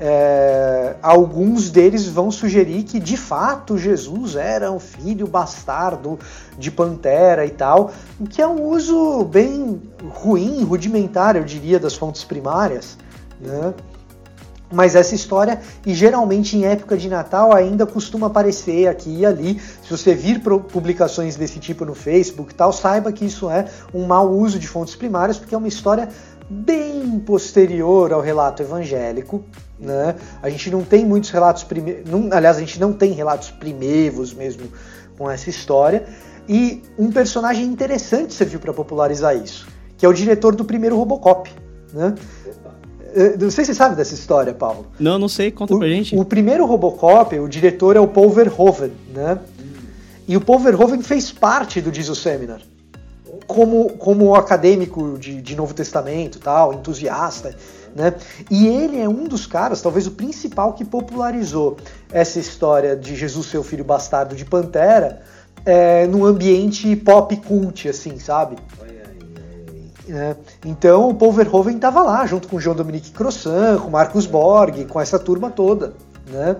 É, alguns deles vão sugerir que de fato Jesus era um filho bastardo de Pantera e tal, o que é um uso bem ruim, rudimentar, eu diria, das fontes primárias. Né? mas essa história, e geralmente em época de Natal ainda costuma aparecer aqui e ali. Se você vir publicações desse tipo no Facebook e tal, saiba que isso é um mau uso de fontes primárias, porque é uma história bem posterior ao relato evangélico. Né? A gente não tem muitos relatos primeiros, aliás, a gente não tem relatos primeiros mesmo com essa história. E um personagem interessante serviu para popularizar isso, que é o diretor do primeiro Robocop. Né? Não sei se você sabe dessa história, Paulo. Não, não sei, conta o, pra gente. O primeiro Robocop, o diretor é o Paul Verhoeven, né? E o Paul Verhoeven fez parte do Jesus Seminar. Como, como acadêmico de, de Novo Testamento tal, entusiasta, né? E ele é um dos caras, talvez o principal, que popularizou essa história de Jesus, seu filho bastardo de Pantera, é, no ambiente pop cult, assim, sabe? É, então o Paul Verhoeven estava lá, junto com o João Dominique Crossan, com Marcos Borg, com essa turma toda. Né?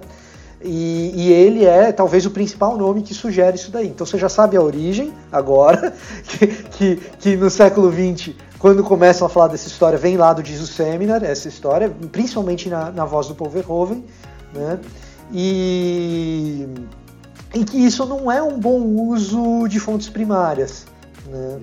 E, e, ele é talvez o principal nome que sugere isso daí. Então você já sabe a origem agora, que, que, que no século XX, quando começam a falar dessa história, vem lá do Jesus Seminar, essa história, principalmente na, na voz do Paul Verhoeven, né? E em que isso não é um bom uso de fontes primárias. Né?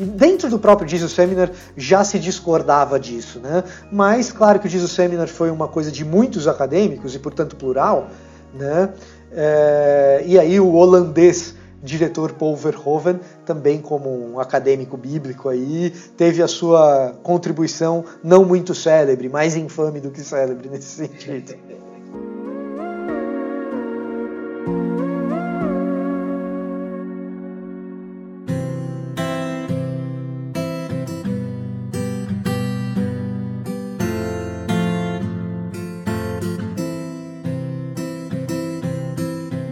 Dentro do próprio Jesus Seminar já se discordava disso, né? Mas claro que o Jesus Seminar foi uma coisa de muitos acadêmicos e portanto plural, né? É, e aí o holandês diretor Paul Verhoeven, também como um acadêmico bíblico aí, teve a sua contribuição não muito célebre, mais infame do que célebre nesse sentido.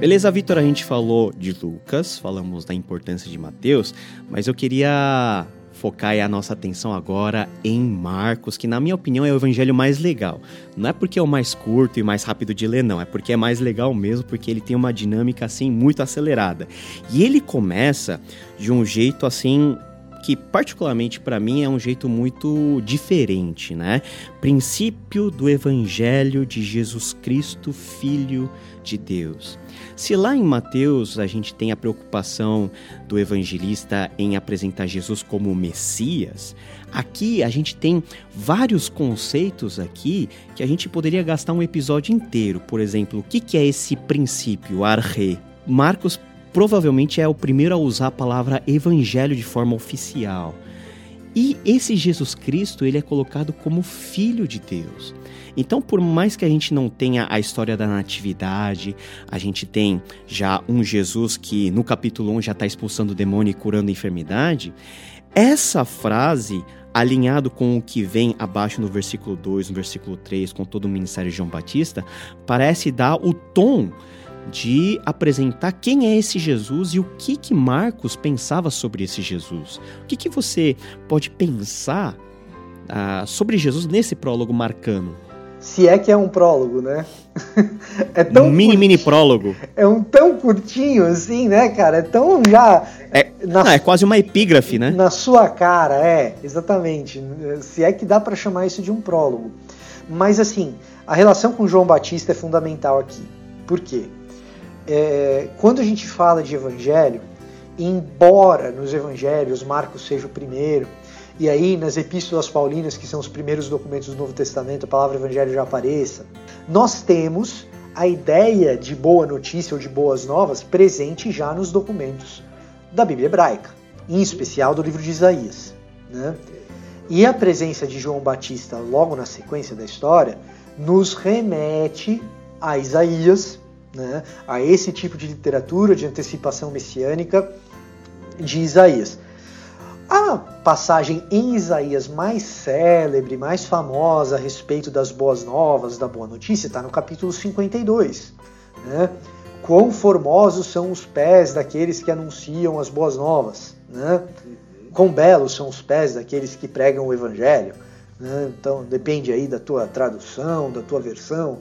Beleza, Vitor? A gente falou de Lucas, falamos da importância de Mateus, mas eu queria focar a nossa atenção agora em Marcos, que na minha opinião é o evangelho mais legal. Não é porque é o mais curto e mais rápido de ler, não, é porque é mais legal mesmo, porque ele tem uma dinâmica assim muito acelerada. E ele começa de um jeito assim que particularmente para mim é um jeito muito diferente, né? Princípio do evangelho de Jesus Cristo, filho de Deus. Se lá em Mateus a gente tem a preocupação do evangelista em apresentar Jesus como Messias, aqui a gente tem vários conceitos aqui que a gente poderia gastar um episódio inteiro. Por exemplo, o que é esse princípio, arre? Marcos provavelmente é o primeiro a usar a palavra evangelho de forma oficial. E esse Jesus Cristo, ele é colocado como filho de Deus. Então, por mais que a gente não tenha a história da natividade, a gente tem já um Jesus que no capítulo 1 já está expulsando o demônio e curando a enfermidade, essa frase, alinhado com o que vem abaixo no versículo 2, no versículo 3, com todo o ministério de João Batista, parece dar o tom de apresentar quem é esse Jesus e o que que Marcos pensava sobre esse Jesus. O que, que você pode pensar uh, sobre Jesus nesse prólogo marcano? Se é que é um prólogo, né? é tão mini curtinho, mini prólogo. É um tão curtinho assim, né, cara? É tão já é, na, não, é quase uma epígrafe, né? Na sua cara, é, exatamente. Se é que dá para chamar isso de um prólogo. Mas assim, a relação com João Batista é fundamental aqui. Por quê? É, quando a gente fala de evangelho, embora nos evangelhos Marcos seja o primeiro, e aí nas epístolas paulinas, que são os primeiros documentos do Novo Testamento, a palavra evangelho já apareça, nós temos a ideia de boa notícia ou de boas novas presente já nos documentos da Bíblia hebraica, em especial do livro de Isaías. Né? E a presença de João Batista logo na sequência da história nos remete a Isaías, né? a esse tipo de literatura de antecipação messiânica de Isaías. A passagem em Isaías mais célebre, mais famosa a respeito das boas novas, da boa notícia, está no capítulo 52. Né? Quão formosos são os pés daqueles que anunciam as boas novas. Né? Quão belos são os pés daqueles que pregam o evangelho. Né? Então depende aí da tua tradução, da tua versão.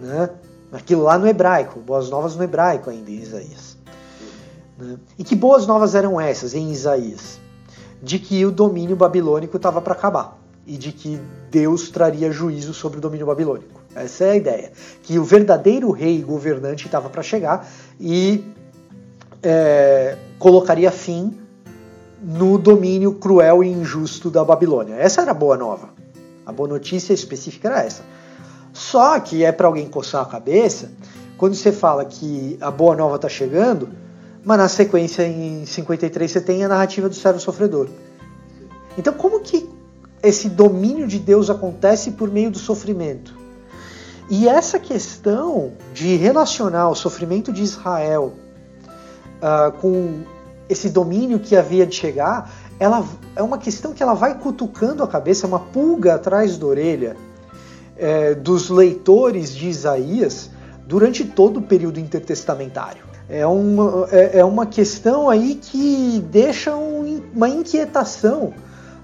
Né? Aquilo lá no hebraico, boas novas no hebraico ainda em Isaías. Né? E que boas novas eram essas em Isaías? de que o domínio babilônico estava para acabar. e de que Deus traria juízo sobre o domínio babilônico. Essa é a ideia. Que o verdadeiro rei governante estava para chegar e é, colocaria fim no domínio cruel e injusto da Babilônia. Essa era a boa nova. A boa notícia específica era essa. Só que é para alguém coçar a cabeça quando você fala que a boa nova está chegando, mas na sequência em 53 você tem a narrativa do servo sofredor. Então como que esse domínio de Deus acontece por meio do sofrimento? E essa questão de relacionar o sofrimento de Israel uh, com esse domínio que havia de chegar, ela é uma questão que ela vai cutucando a cabeça, uma pulga atrás da orelha é, dos leitores de Isaías durante todo o período intertestamentário. É uma, é, é uma questão aí que deixa um, uma inquietação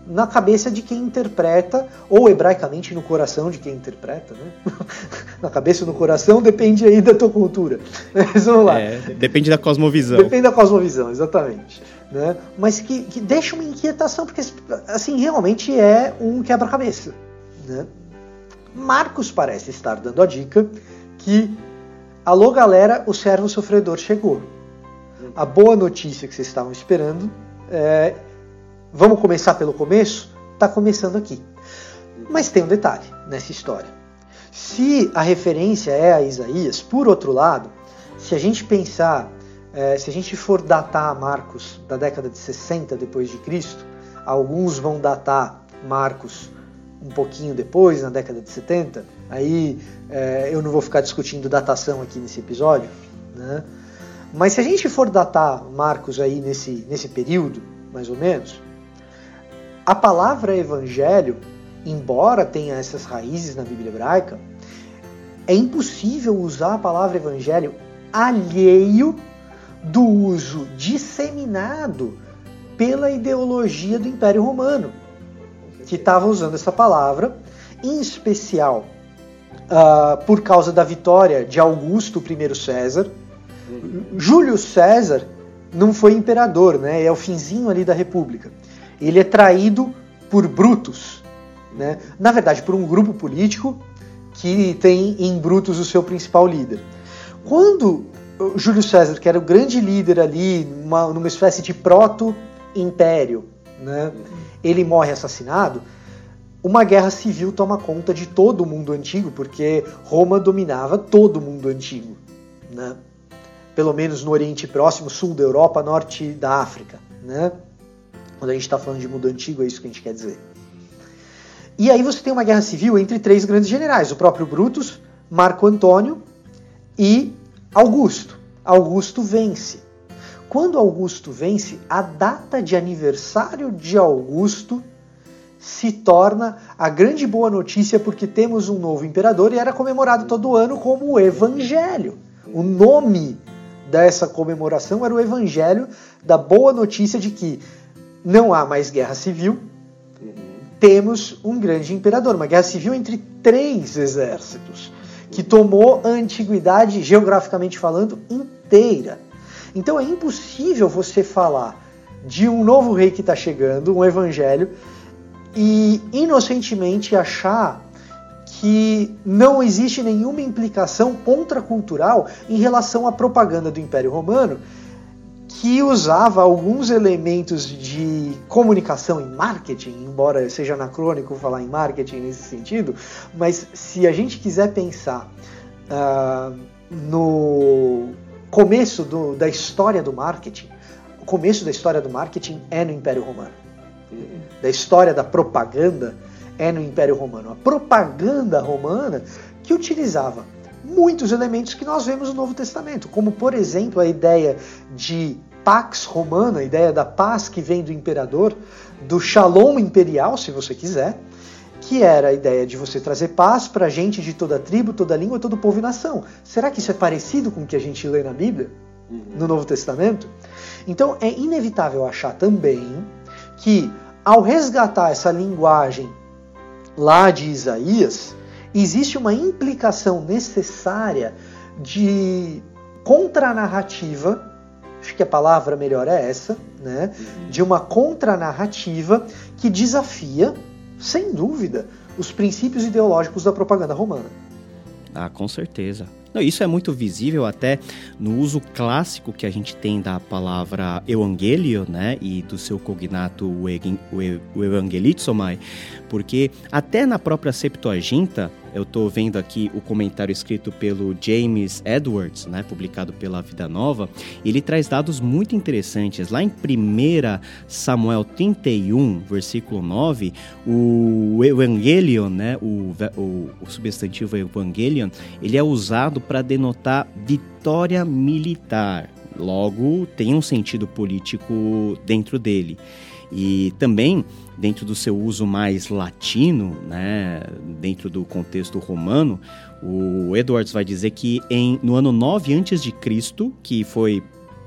na cabeça de quem interpreta, ou hebraicamente no coração de quem interpreta, né? na cabeça ou no coração, depende aí da tua cultura. Mas vamos lá. É, depende da cosmovisão. Depende da cosmovisão, exatamente. Né? Mas que, que deixa uma inquietação, porque assim, realmente é um quebra-cabeça. Né? Marcos parece estar dando a dica que, alô galera, o servo sofredor chegou. A boa notícia que vocês estavam esperando é, Vamos começar pelo começo? Está começando aqui. Mas tem um detalhe nessa história. Se a referência é a Isaías, por outro lado, se a gente pensar, é, se a gente for datar Marcos da década de 60 depois de Cristo, alguns vão datar Marcos um pouquinho depois, na década de 70. Aí é, eu não vou ficar discutindo datação aqui nesse episódio, né? Mas se a gente for datar Marcos aí nesse, nesse período, mais ou menos, a palavra evangelho, embora tenha essas raízes na Bíblia hebraica, é impossível usar a palavra evangelho alheio do uso disseminado pela ideologia do Império Romano, que estava usando essa palavra, em especial uh, por causa da vitória de Augusto I César. Júlio César não foi imperador, né? é o finzinho ali da República ele é traído por Brutus, né? na verdade por um grupo político que tem em Brutus o seu principal líder. Quando Júlio César, que era o grande líder ali, numa, numa espécie de proto-império, né? ele morre assassinado, uma guerra civil toma conta de todo o mundo antigo, porque Roma dominava todo o mundo antigo, né? pelo menos no Oriente Próximo, sul da Europa, norte da África. Né? Quando a gente está falando de mundo antigo, é isso que a gente quer dizer. E aí você tem uma guerra civil entre três grandes generais: o próprio Brutus, Marco Antônio e Augusto. Augusto vence. Quando Augusto vence, a data de aniversário de Augusto se torna a grande boa notícia porque temos um novo imperador e era comemorado todo ano como o Evangelho. O nome dessa comemoração era o Evangelho da boa notícia de que não há mais guerra civil, temos um grande imperador, uma guerra civil entre três exércitos, que tomou a antiguidade, geograficamente falando, inteira. Então é impossível você falar de um novo rei que está chegando, um evangelho, e inocentemente achar que não existe nenhuma implicação contracultural em relação à propaganda do Império Romano que usava alguns elementos de comunicação e marketing, embora seja anacrônico falar em marketing nesse sentido, mas se a gente quiser pensar uh, no começo do, da história do marketing, o começo da história do marketing é no Império Romano. Da história da propaganda é no Império Romano. A propaganda romana que utilizava muitos elementos que nós vemos no Novo Testamento, como por exemplo a ideia de pax romana, a ideia da paz que vem do imperador, do shalom imperial, se você quiser, que era a ideia de você trazer paz para gente de toda tribo, toda língua, todo povo e nação. Será que isso é parecido com o que a gente lê na Bíblia, no Novo Testamento? Então é inevitável achar também que ao resgatar essa linguagem lá de Isaías, existe uma implicação necessária de contranarrativa acho que a palavra melhor é essa, né? De uma contranarrativa que desafia sem dúvida, os princípios ideológicos da propaganda romana. Ah, com certeza. Não, isso é muito visível até no uso clássico que a gente tem da palavra evangelho, né, e do seu cognato o evangelizomai, porque até na própria Septuaginta, eu estou vendo aqui o comentário escrito pelo James Edwards, né, publicado pela Vida Nova, ele traz dados muito interessantes. Lá em 1 Samuel 31, versículo 9, o evangelion, né, o, o, o substantivo evangelion, ele é usado para denotar vitória militar. Logo, tem um sentido político dentro dele. E também, dentro do seu uso mais latino, né, dentro do contexto romano, o Edwards vai dizer que em, no ano 9 a.C., que foi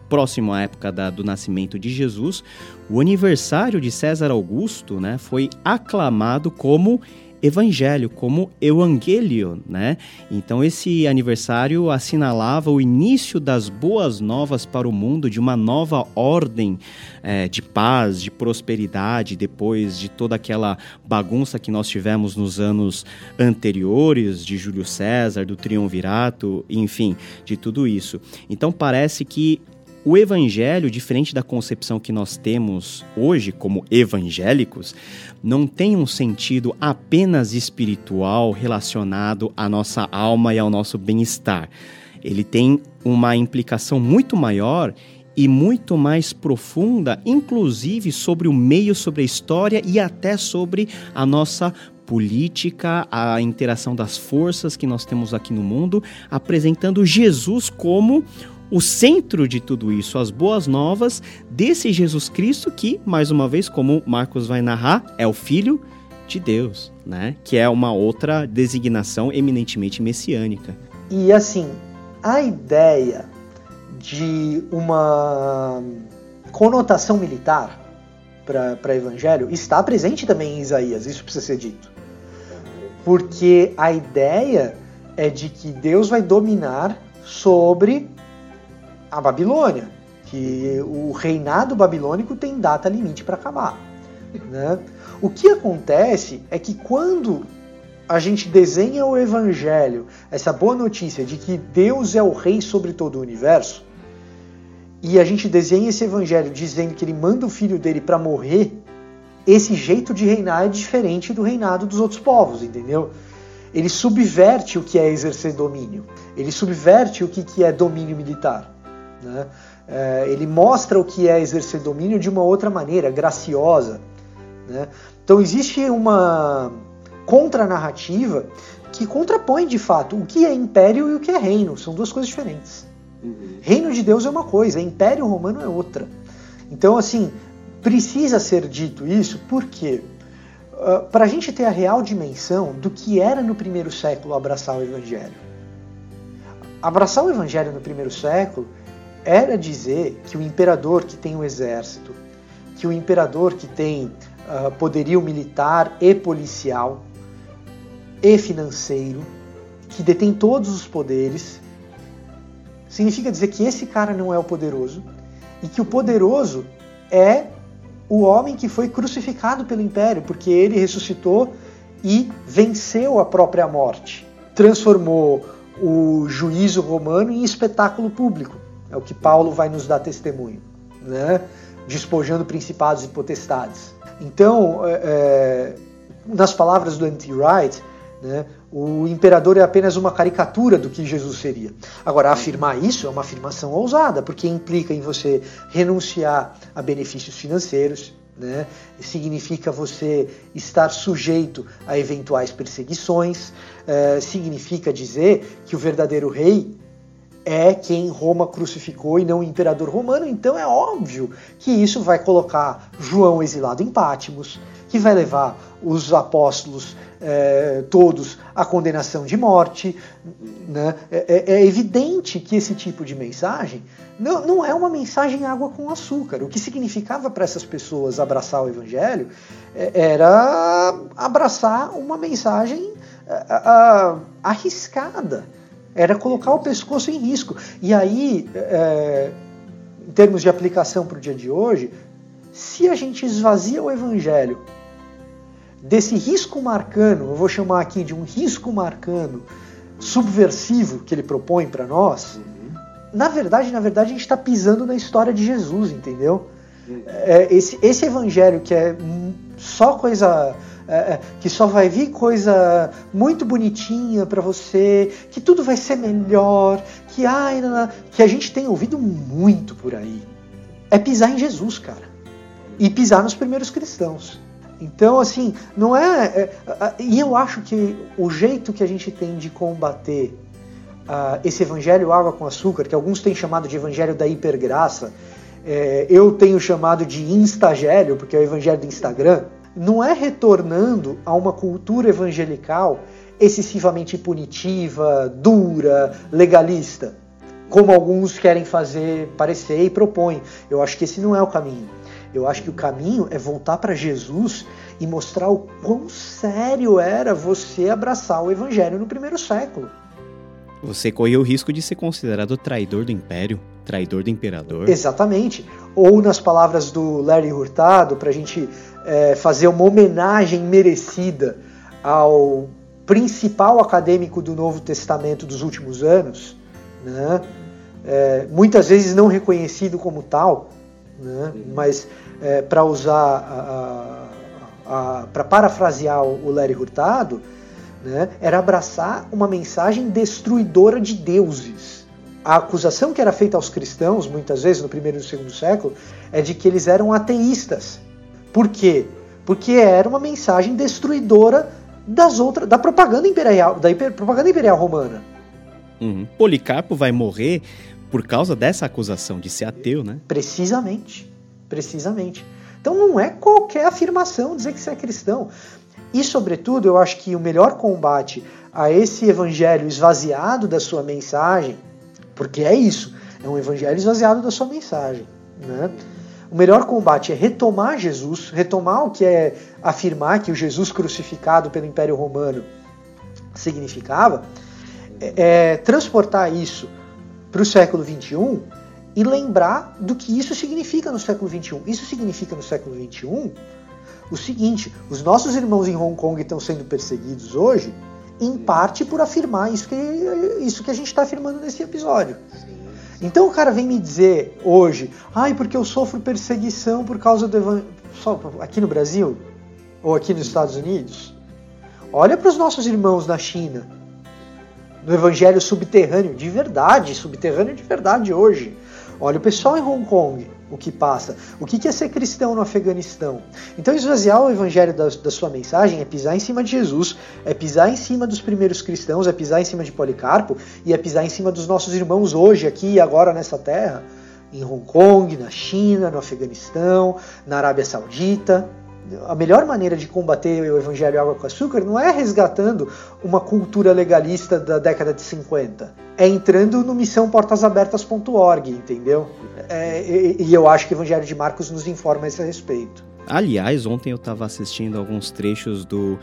próximo à época da, do nascimento de Jesus, o aniversário de César Augusto né, foi aclamado como evangelho, como evangelho, né? Então esse aniversário assinalava o início das boas novas para o mundo, de uma nova ordem é, de paz, de prosperidade, depois de toda aquela bagunça que nós tivemos nos anos anteriores, de Júlio César, do Triunvirato, enfim, de tudo isso. Então parece que o evangelho, diferente da concepção que nós temos hoje como evangélicos, não tem um sentido apenas espiritual relacionado à nossa alma e ao nosso bem-estar. Ele tem uma implicação muito maior e muito mais profunda, inclusive sobre o meio, sobre a história e até sobre a nossa política, a interação das forças que nós temos aqui no mundo, apresentando Jesus como o centro de tudo isso, as boas novas desse Jesus Cristo que, mais uma vez, como Marcos vai narrar, é o Filho de Deus, né? Que é uma outra designação eminentemente messiânica. E assim, a ideia de uma conotação militar para evangelho está presente também em Isaías, isso precisa ser dito. Porque a ideia é de que Deus vai dominar sobre a Babilônia, que o reinado babilônico tem data limite para acabar. Né? O que acontece é que quando a gente desenha o evangelho, essa boa notícia de que Deus é o rei sobre todo o universo, e a gente desenha esse evangelho dizendo que ele manda o filho dele para morrer, esse jeito de reinar é diferente do reinado dos outros povos, entendeu? Ele subverte o que é exercer domínio, ele subverte o que é domínio militar. Né? É, ele mostra o que é exercer domínio de uma outra maneira, graciosa. Né? Então existe uma contranarrativa que contrapõe de fato o que é império e o que é reino. São duas coisas diferentes. Uhum. Reino de Deus é uma coisa, império romano é outra. Então, assim, precisa ser dito isso porque uh, para a gente ter a real dimensão do que era no primeiro século abraçar o evangelho. Abraçar o evangelho no primeiro século era dizer que o imperador que tem um exército, que o imperador que tem uh, poderio militar e policial e financeiro, que detém todos os poderes, significa dizer que esse cara não é o poderoso e que o poderoso é o homem que foi crucificado pelo império, porque ele ressuscitou e venceu a própria morte. Transformou o juízo romano em espetáculo público. É o que Paulo vai nos dar testemunho, né? despojando principados e potestades. Então, é, é nas palavras do N.T. Wright, né, o imperador é apenas uma caricatura do que Jesus seria. Agora, afirmar isso é uma afirmação ousada, porque implica em você renunciar a benefícios financeiros, né? significa você estar sujeito a eventuais perseguições, é, significa dizer que o verdadeiro rei é quem Roma crucificou e não o imperador romano, então é óbvio que isso vai colocar João exilado em Pátimos, que vai levar os apóstolos é, todos à condenação de morte. Né? É, é, é, evidente que esse tipo de mensagem não, não é uma mensagem água com açúcar. O que significava para essas pessoas abraçar o evangelho é, era abraçar uma mensagem arriscada era colocar o pescoço em risco. E aí, é, em termos de aplicação para o dia de hoje, se a gente esvazia o evangelho desse risco marcano, eu vou chamar aqui de um risco marcano subversivo que ele propõe para nós, uhum. na verdade, na verdade, a gente está pisando na história de Jesus, entendeu? Uhum. É, esse, esse evangelho que é só coisa é, é, que só vai vir coisa muito bonitinha para você, que tudo vai ser melhor, que ai, que a gente tem ouvido muito por aí. É pisar em Jesus, cara. E pisar nos primeiros cristãos. Então, assim, não é, é. E eu acho que o jeito que a gente tem de combater uh, esse evangelho água com açúcar, que alguns têm chamado de evangelho da hipergraça, é, eu tenho chamado de instagélio, porque é o evangelho do Instagram, não é retornando a uma cultura evangelical excessivamente punitiva, dura, legalista, como alguns querem fazer parecer e propõem. Eu acho que esse não é o caminho. Eu acho que o caminho é voltar para Jesus e mostrar o quão sério era você abraçar o evangelho no primeiro século. Você correu o risco de ser considerado traidor do império, traidor do imperador. Exatamente. Ou nas palavras do Larry Hurtado, para a gente é, fazer uma homenagem merecida ao principal acadêmico do Novo Testamento dos últimos anos, né? É, muitas vezes não reconhecido como tal, né? mas é, para usar, para parafrasear o Larry Hurtado, né? era abraçar uma mensagem destruidora de deuses. A acusação que era feita aos cristãos, muitas vezes no primeiro e no segundo século, é de que eles eram ateístas. Por quê? Porque era uma mensagem destruidora das outras, da propaganda imperial, da hiper, propaganda imperial romana. Uhum. Policarpo vai morrer por causa dessa acusação de ser ateu, né? Precisamente, precisamente. Então não é qualquer afirmação dizer que você é cristão. E, sobretudo, eu acho que o melhor combate a esse evangelho esvaziado da sua mensagem, porque é isso, é um evangelho esvaziado da sua mensagem, né? O melhor combate é retomar Jesus, retomar o que é afirmar que o Jesus crucificado pelo Império Romano significava, é, é transportar isso para o século XXI e lembrar do que isso significa no século XXI. Isso significa no século XXI o seguinte: os nossos irmãos em Hong Kong estão sendo perseguidos hoje, em parte por afirmar isso que, isso que a gente está afirmando nesse episódio. Então o cara vem me dizer hoje, ai, porque eu sofro perseguição por causa do evangelho. Aqui no Brasil? Ou aqui nos Estados Unidos? Olha para os nossos irmãos na China, no evangelho subterrâneo, de verdade, subterrâneo de verdade hoje. Olha o pessoal em Hong Kong o que passa. O que é ser cristão no Afeganistão? Então, esvaziar o evangelho da, da, sua mensagem é pisar em cima de Jesus, é pisar em cima dos primeiros cristãos, é pisar em cima de Policarpo e é pisar em cima dos nossos irmãos hoje, aqui e agora nessa terra, em Hong Kong, na China, no Afeganistão, na Arábia Saudita a melhor maneira de combater o evangelho água com açúcar não é resgatando uma cultura legalista da década de 50. É entrando no missãoportasabertas.org, entendeu? É, e, e, eu acho que o Evangelho de Marcos nos informa a esse respeito. Aliás, ontem eu estava assistindo alguns trechos do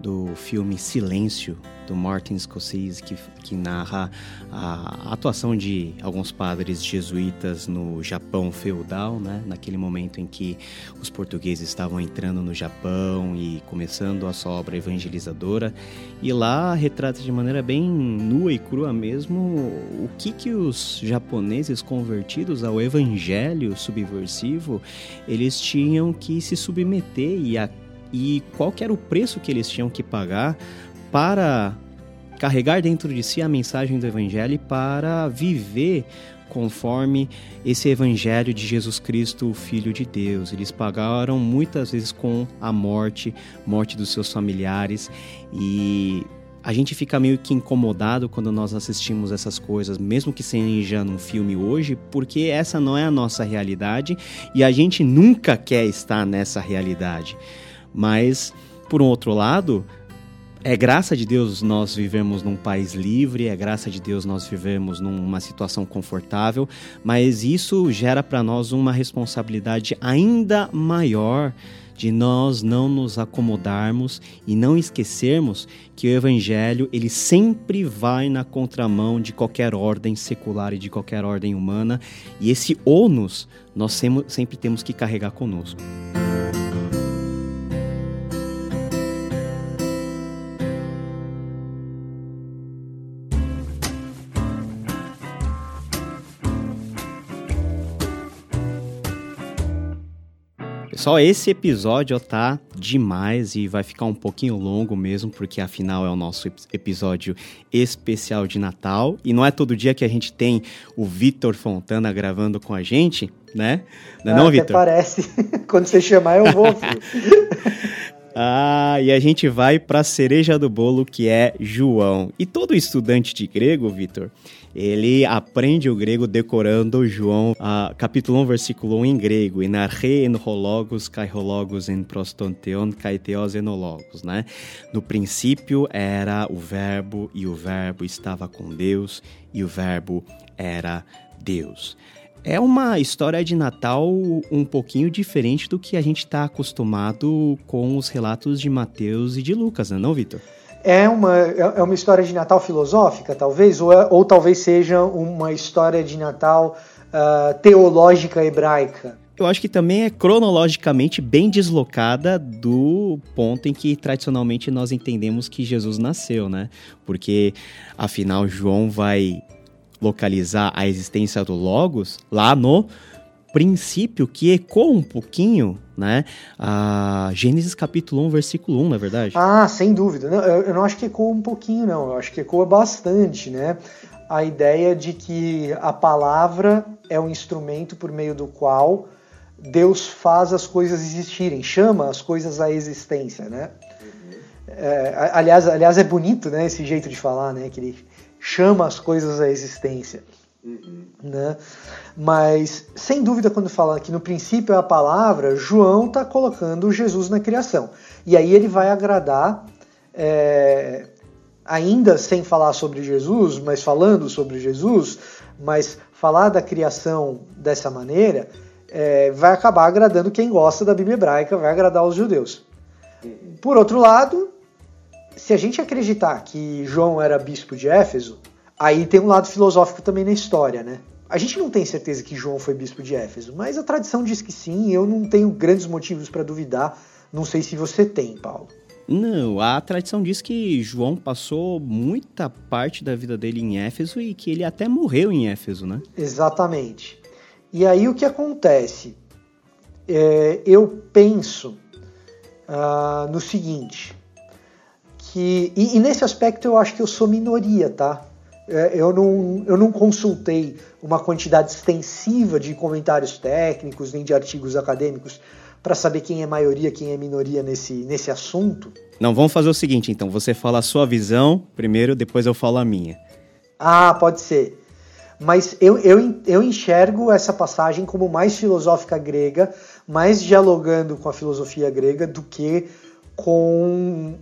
do filme Silêncio, do Martin Scorsese, que, que narra a atuação de alguns padres jesuítas no Japão feudal, né? naquele momento em que os portugueses estavam entrando no Japão e começando a sua obra evangelizadora. E lá retrata de maneira bem nua e crua mesmo o que, que os japoneses convertidos ao evangelho subversivo eles tinham que se submeter e a e qual era o preço que eles tinham que pagar para carregar dentro de si a mensagem do evangelho e para viver conforme esse evangelho de Jesus Cristo, o filho de Deus. Eles pagaram muitas vezes com a morte, morte dos seus familiares e a gente fica meio que incomodado quando nós assistimos essas coisas, mesmo que seja num filme hoje, porque essa não é a nossa realidade e a gente nunca quer estar nessa realidade. Mas, por um outro lado, é graça de Deus nós vivemos num país livre, é graça de Deus nós vivemos numa situação confortável, mas isso gera para nós uma responsabilidade ainda maior de nós não nos acomodarmos e não esquecermos que o evangelho ele sempre vai na contramão de qualquer ordem secular e de qualquer ordem humana, e esse ônus nós sempre temos que carregar conosco. Só esse episódio tá demais e vai ficar um pouquinho longo mesmo, porque afinal é o nosso episódio especial de Natal. E não é todo dia que a gente tem o Vitor Fontana gravando com a gente, né? Não é não, Vitor? parece. Quando você chamar, eu vou. Ah, e a gente vai para a cereja do bolo, que é João. E todo estudante de grego, Vitor, ele aprende o grego decorando João, uh, capítulo 1, versículo 1 em grego, Inarche enhologos, kairologos en prostonteon, kaiteos enologos, né? No princípio era o verbo, e o verbo estava com Deus, e o verbo era Deus. É uma história de Natal um pouquinho diferente do que a gente está acostumado com os relatos de Mateus e de Lucas, não, é não Vitor? É uma, é uma história de Natal filosófica, talvez, ou, é, ou talvez seja uma história de Natal uh, teológica hebraica. Eu acho que também é cronologicamente bem deslocada do ponto em que tradicionalmente nós entendemos que Jesus nasceu, né? Porque afinal João vai localizar a existência do Logos lá no princípio que ecoa um pouquinho, né? A Gênesis capítulo 1, versículo 1, na é verdade. Ah, sem dúvida. Não, eu, eu, não acho que ecoa um pouquinho, não. Eu acho que ecoa bastante, né? A ideia de que a palavra é um instrumento por meio do qual Deus faz as coisas existirem, chama as coisas à existência, né? É, aliás, aliás, é bonito, né? Esse jeito de falar, né? Que ele chama as coisas à existência. Uhum. Né? Mas, sem dúvida, quando fala que no princípio é a palavra, João está colocando Jesus na criação. E aí ele vai agradar, é, ainda sem falar sobre Jesus, mas falando sobre Jesus, mas falar da criação dessa maneira, é, vai acabar agradando quem gosta da Bíblia hebraica, vai agradar os judeus. Uhum. Por outro lado, se a gente acreditar que João era bispo de Éfeso, aí tem um lado filosófico também na história, né? A gente não tem certeza que João foi bispo de Éfeso, mas a tradição diz que sim, eu não tenho grandes motivos para duvidar. Não sei se você tem, Paulo. Não, a tradição diz que João passou muita parte da vida dele em Éfeso e que ele até morreu em Éfeso, né? Exatamente. E aí o que acontece? É, eu penso uh, no seguinte: que. E, e, nesse aspecto eu acho que eu sou minoria, tá? É, eu, não, eu não consultei uma quantidade extensiva de comentários técnicos nem de artigos acadêmicos para saber quem é maioria, quem é minoria nesse, nesse assunto. Não, vamos fazer o seguinte então: você fala a sua visão primeiro, depois eu falo a minha. Ah, pode ser. Mas eu, eu, eu enxergo essa passagem como mais filosófica grega, mais dialogando com a filosofia grega do que com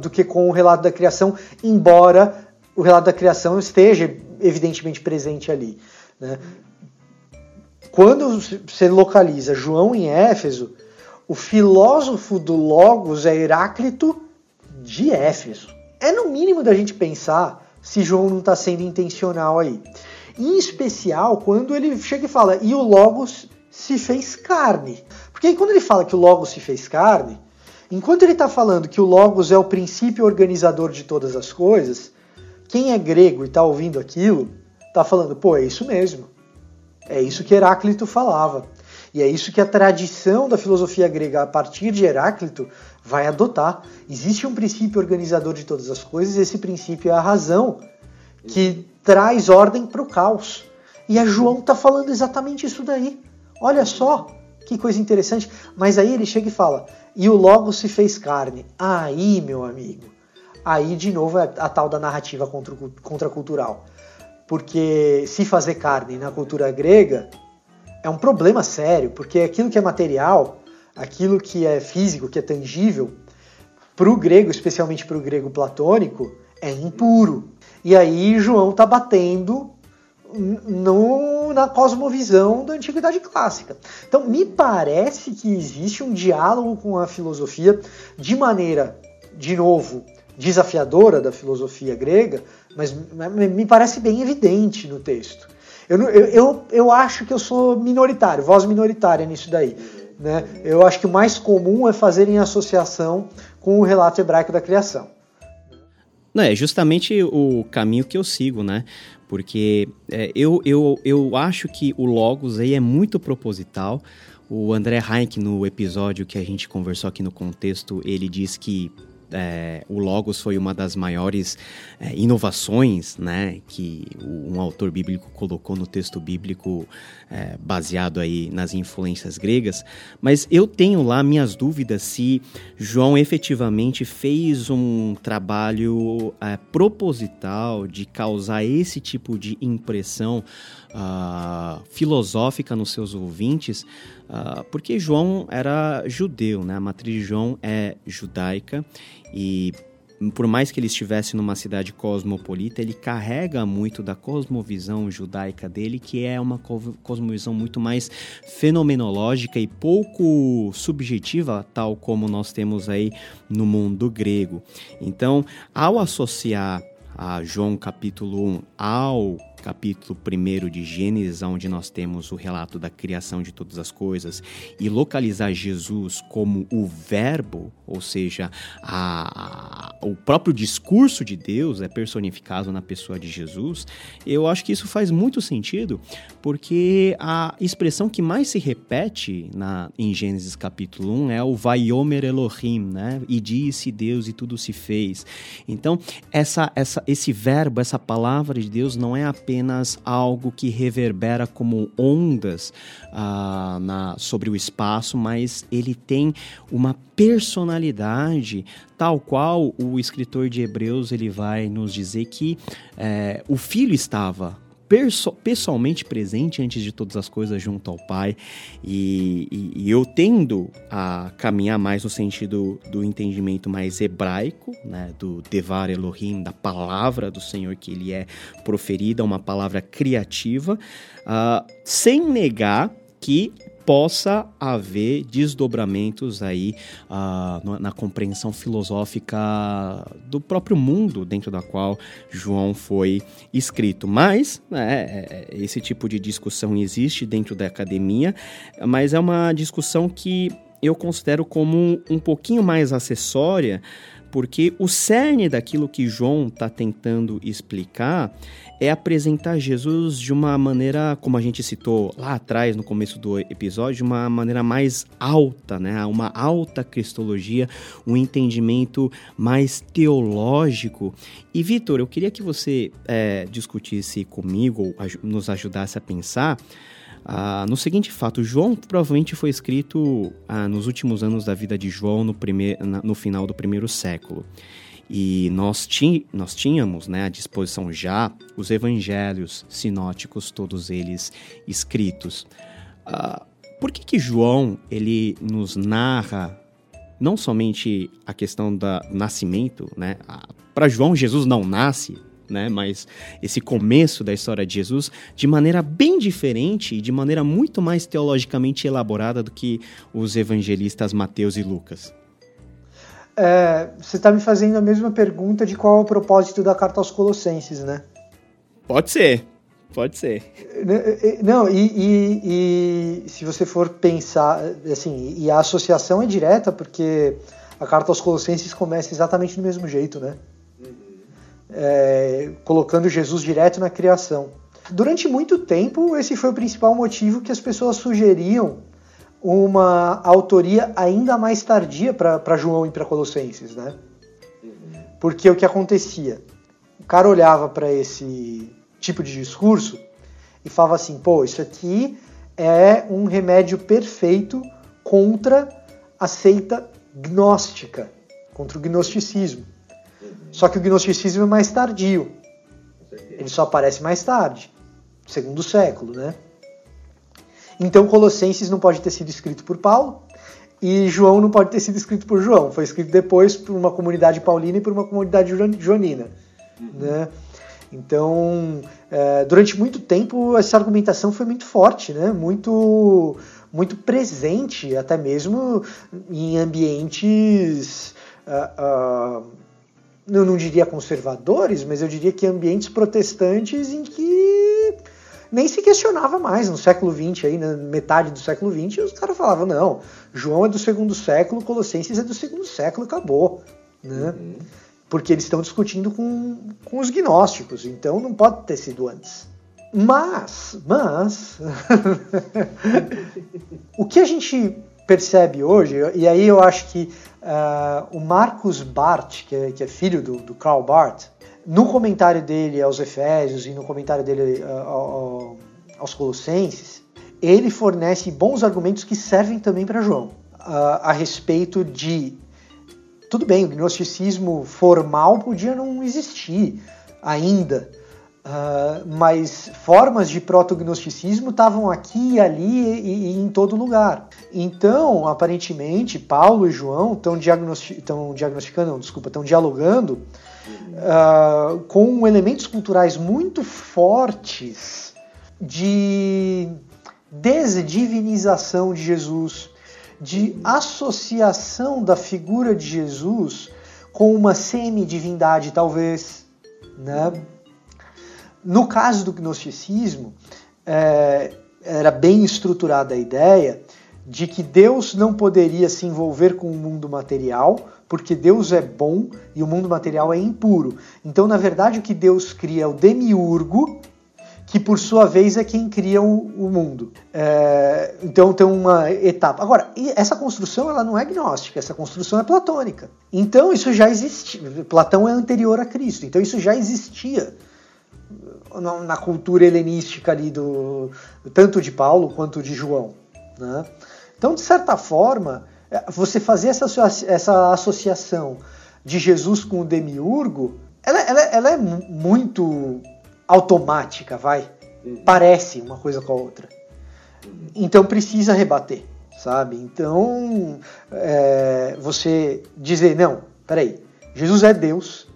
do que com o relato da criação, embora o relato da criação esteja evidentemente presente ali. Né? Quando você localiza João em Éfeso, o filósofo do Logos é Heráclito de Éfeso. É no mínimo da gente pensar se João não está sendo intencional aí. Em especial quando ele chega e fala, e o Logos se fez carne. Porque aí quando ele fala que o Logos se fez carne, Enquanto ele está falando que o Logos é o princípio organizador de todas as coisas, quem é grego e está ouvindo aquilo, está falando, pô, é isso mesmo. É isso que Heráclito falava. E é isso que a tradição da filosofia grega, a partir de Heráclito, vai adotar. Existe um princípio organizador de todas as coisas, e esse princípio é a razão que traz ordem para o caos. E a João está falando exatamente isso daí. Olha só que coisa interessante. Mas aí ele chega e fala: e o Logo se fez carne. Aí, meu amigo, aí de novo é a tal da narrativa contra, contracultural. Porque se fazer carne na cultura grega é um problema sério, porque aquilo que é material, aquilo que é físico, que é tangível, para o grego, especialmente para o grego platônico, é impuro. E aí João está batendo no, na cosmovisão da antiguidade clássica. Então, me parece que existe um diálogo com a filosofia de maneira, de novo, desafiadora da filosofia grega, mas me parece bem evidente no texto. Eu, eu, eu, acho que eu sou minoritário, voz minoritária nisso daí. Né? Eu acho que o mais comum é fazerem associação com o relato hebraico da criação. Não, é justamente o caminho que eu sigo, né? Porque é, eu, eu, eu acho que o Logos aí é muito proposital, O André Heinck, no episódio que a gente conversou aqui no contexto, ele diz que é, o Logos foi uma das maiores é, inovações né, que um autor bíblico colocou no texto bíblico é, baseado aí nas influências gregas, mas eu tenho lá minhas dúvidas se João efetivamente fez um trabalho é, proposital de causar esse tipo de impressão uh, filosófica nos seus ouvintes, uh, porque João era judeu, né? a matriz João é judaica e por mais que ele estivesse numa cidade cosmopolita, ele carrega muito da cosmovisão judaica dele, que é uma cosmovisão muito mais fenomenológica e pouco subjetiva, tal como nós temos aí no mundo grego. Então, ao associar a João capítulo 1 ao capítulo 1 de Gênesis, onde nós temos o relato da criação de todas as coisas, e localizar Jesus como o Verbo, ou seja, a, a, o próprio discurso de Deus é personificado na pessoa de Jesus, eu acho que isso faz muito sentido, porque a expressão que mais se repete na, em Gênesis capítulo 1 é o Vaiomer Elohim, né? E disse Deus e tudo se fez. Então, essa, essa, esse verbo, essa palavra de Deus não é apenas apenas algo que reverbera como ondas ah, na, sobre o espaço, mas ele tem uma personalidade tal qual o escritor de Hebreus ele vai nos dizer que é, o filho estava pessoalmente presente antes de todas as coisas junto ao Pai. E, e, e, eu tendo a caminhar mais no sentido do entendimento mais hebraico, né, do Devar Elohim, da palavra do Senhor que ele é proferida, uma palavra criativa, uh, sem negar que possa haver desdobramentos aí uh, na compreensão filosófica do próprio mundo dentro da qual João foi escrito. Mas né, é, é, esse tipo de discussão existe dentro da academia, mas é uma discussão que eu considero como um pouquinho mais acessória, porque o cerne daquilo que João está tentando explicar é apresentar Jesus de uma maneira, como a gente citou lá atrás, no começo do episódio, de uma maneira mais alta, né? Uma alta cristologia, um entendimento mais teológico. E, Vitor, eu queria que você é, discutisse comigo, nos ajudasse a pensar ah, no seguinte fato, João provavelmente foi escrito ah, nos últimos anos da vida de João, no, primeir, no final do primeiro século. E nós, ti, nós tínhamos né, à disposição já os evangelhos sinóticos, todos eles escritos. Uh, por que, que João ele nos narra não somente a questão do nascimento, né? Para João, Jesus não nasce, né? Mas esse começo da história de Jesus de maneira bem diferente e de maneira muito mais teologicamente elaborada do que os evangelistas Mateus e Lucas. É, você está me fazendo a mesma pergunta de qual é o propósito da carta aos Colossenses, né? Pode ser, pode ser. Não, e, e, e, se você for pensar, assim, e a associação é direta, porque a carta aos Colossenses começa exatamente do mesmo jeito, né? É, colocando Jesus direto na criação. Durante muito tempo, esse foi o principal motivo que as pessoas sugeriam uma autoria ainda mais tardia para João e para Colossenses, né? Porque o que acontecia? O cara olhava para esse tipo de discurso e falava assim: pô, isso aqui é um remédio perfeito contra a seita gnóstica, contra o gnosticismo. Só que o gnosticismo é mais tardio. Ele só aparece mais tarde, segundo século, né? Então Colossenses não pode ter sido escrito por Paulo e João não pode ter sido escrito por João. Foi escrito depois por uma comunidade paulina e por uma comunidade joanina. Uhum. Né? Então, é, durante muito tempo, essa argumentação foi muito forte, né? muito, muito presente, até mesmo em ambientes. Uh, uh, eu não diria conservadores, mas eu diria que ambientes protestantes em que nem se questionava mais no século XX, aí, na metade do século XX, os caras falavam, não, João é do segundo século, Colossenses é do segundo século, acabou. Né? Uhum. Porque eles estão discutindo com, com os gnósticos, então não pode ter sido antes. Mas, mas, o que a gente percebe hoje, e aí eu acho que uh, o Marcus Barth, que é, que é filho do, do, Karl Barth, no comentário dele aos Efésios e no comentário dele uh, aos Colossenses, ele fornece bons argumentos que servem também para João uh, a respeito de tudo bem, o gnosticismo formal podia não existir ainda, mas formas de protognosticismo estavam aqui ali e, e, em todo lugar. Então, aparentemente, Paulo e João estão diagnosti diagnosticando, não, desculpa, estão dialogando uh, com elementos culturais muito fortes de desdivinização de Jesus, de associação da figura de Jesus com uma semi-divindade, talvez, né? No caso do gnosticismo, é, era bem estruturada a ideia de que Deus não poderia se envolver com o mundo material, porque Deus é bom e o mundo material é impuro. Então, na verdade, o que Deus cria é o demiurgo, que por sua vez é quem cria o, o mundo. É, então tem uma etapa. Agora, essa construção ela não é gnóstica, essa construção é platônica. Então isso já existia. Platão é anterior a Cristo, então isso já existia na cultura helenística ali do tanto de Paulo quanto de João. Né? Então, de certa forma, é, você fazer essa, essa associação de Jesus com o demiurgo, ela, ela, ela é muito automática, vai. Parece uma coisa com a outra. Então precisa rebater, sabe? Então é, você dizer, não, peraí, Jesus é Deus,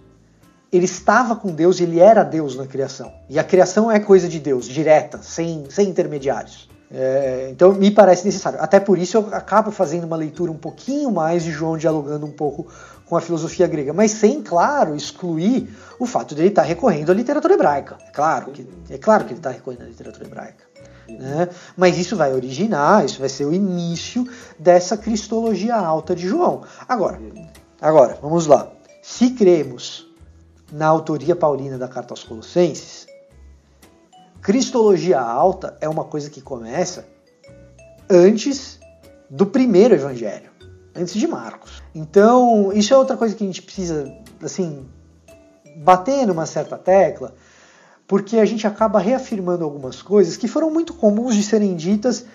ele estava com Deus, ele era Deus na criação. E a criação é coisa de Deus, direta, sem, sem intermediários. É, então me parece necessário. Até por isso eu acabo fazendo uma leitura um pouquinho mais de João dialogando um pouco com a filosofia grega, mas sem, claro, excluir o fato de ele estar recorrendo à literatura hebraica. É claro que, é claro que ele está recorrendo à literatura hebraica. Né? Mas isso vai originar, isso vai ser o início dessa cristologia alta de João. Agora, agora, vamos lá. Se cremos na autoria paulina da Carta aos Colossenses, Cristologia alta é uma coisa que começa antes do primeiro evangelho, antes de Marcos. Então, isso é outra coisa que a gente precisa, assim, bater numa certa tecla, porque a gente acaba reafirmando algumas coisas que foram muito comuns de serem ditas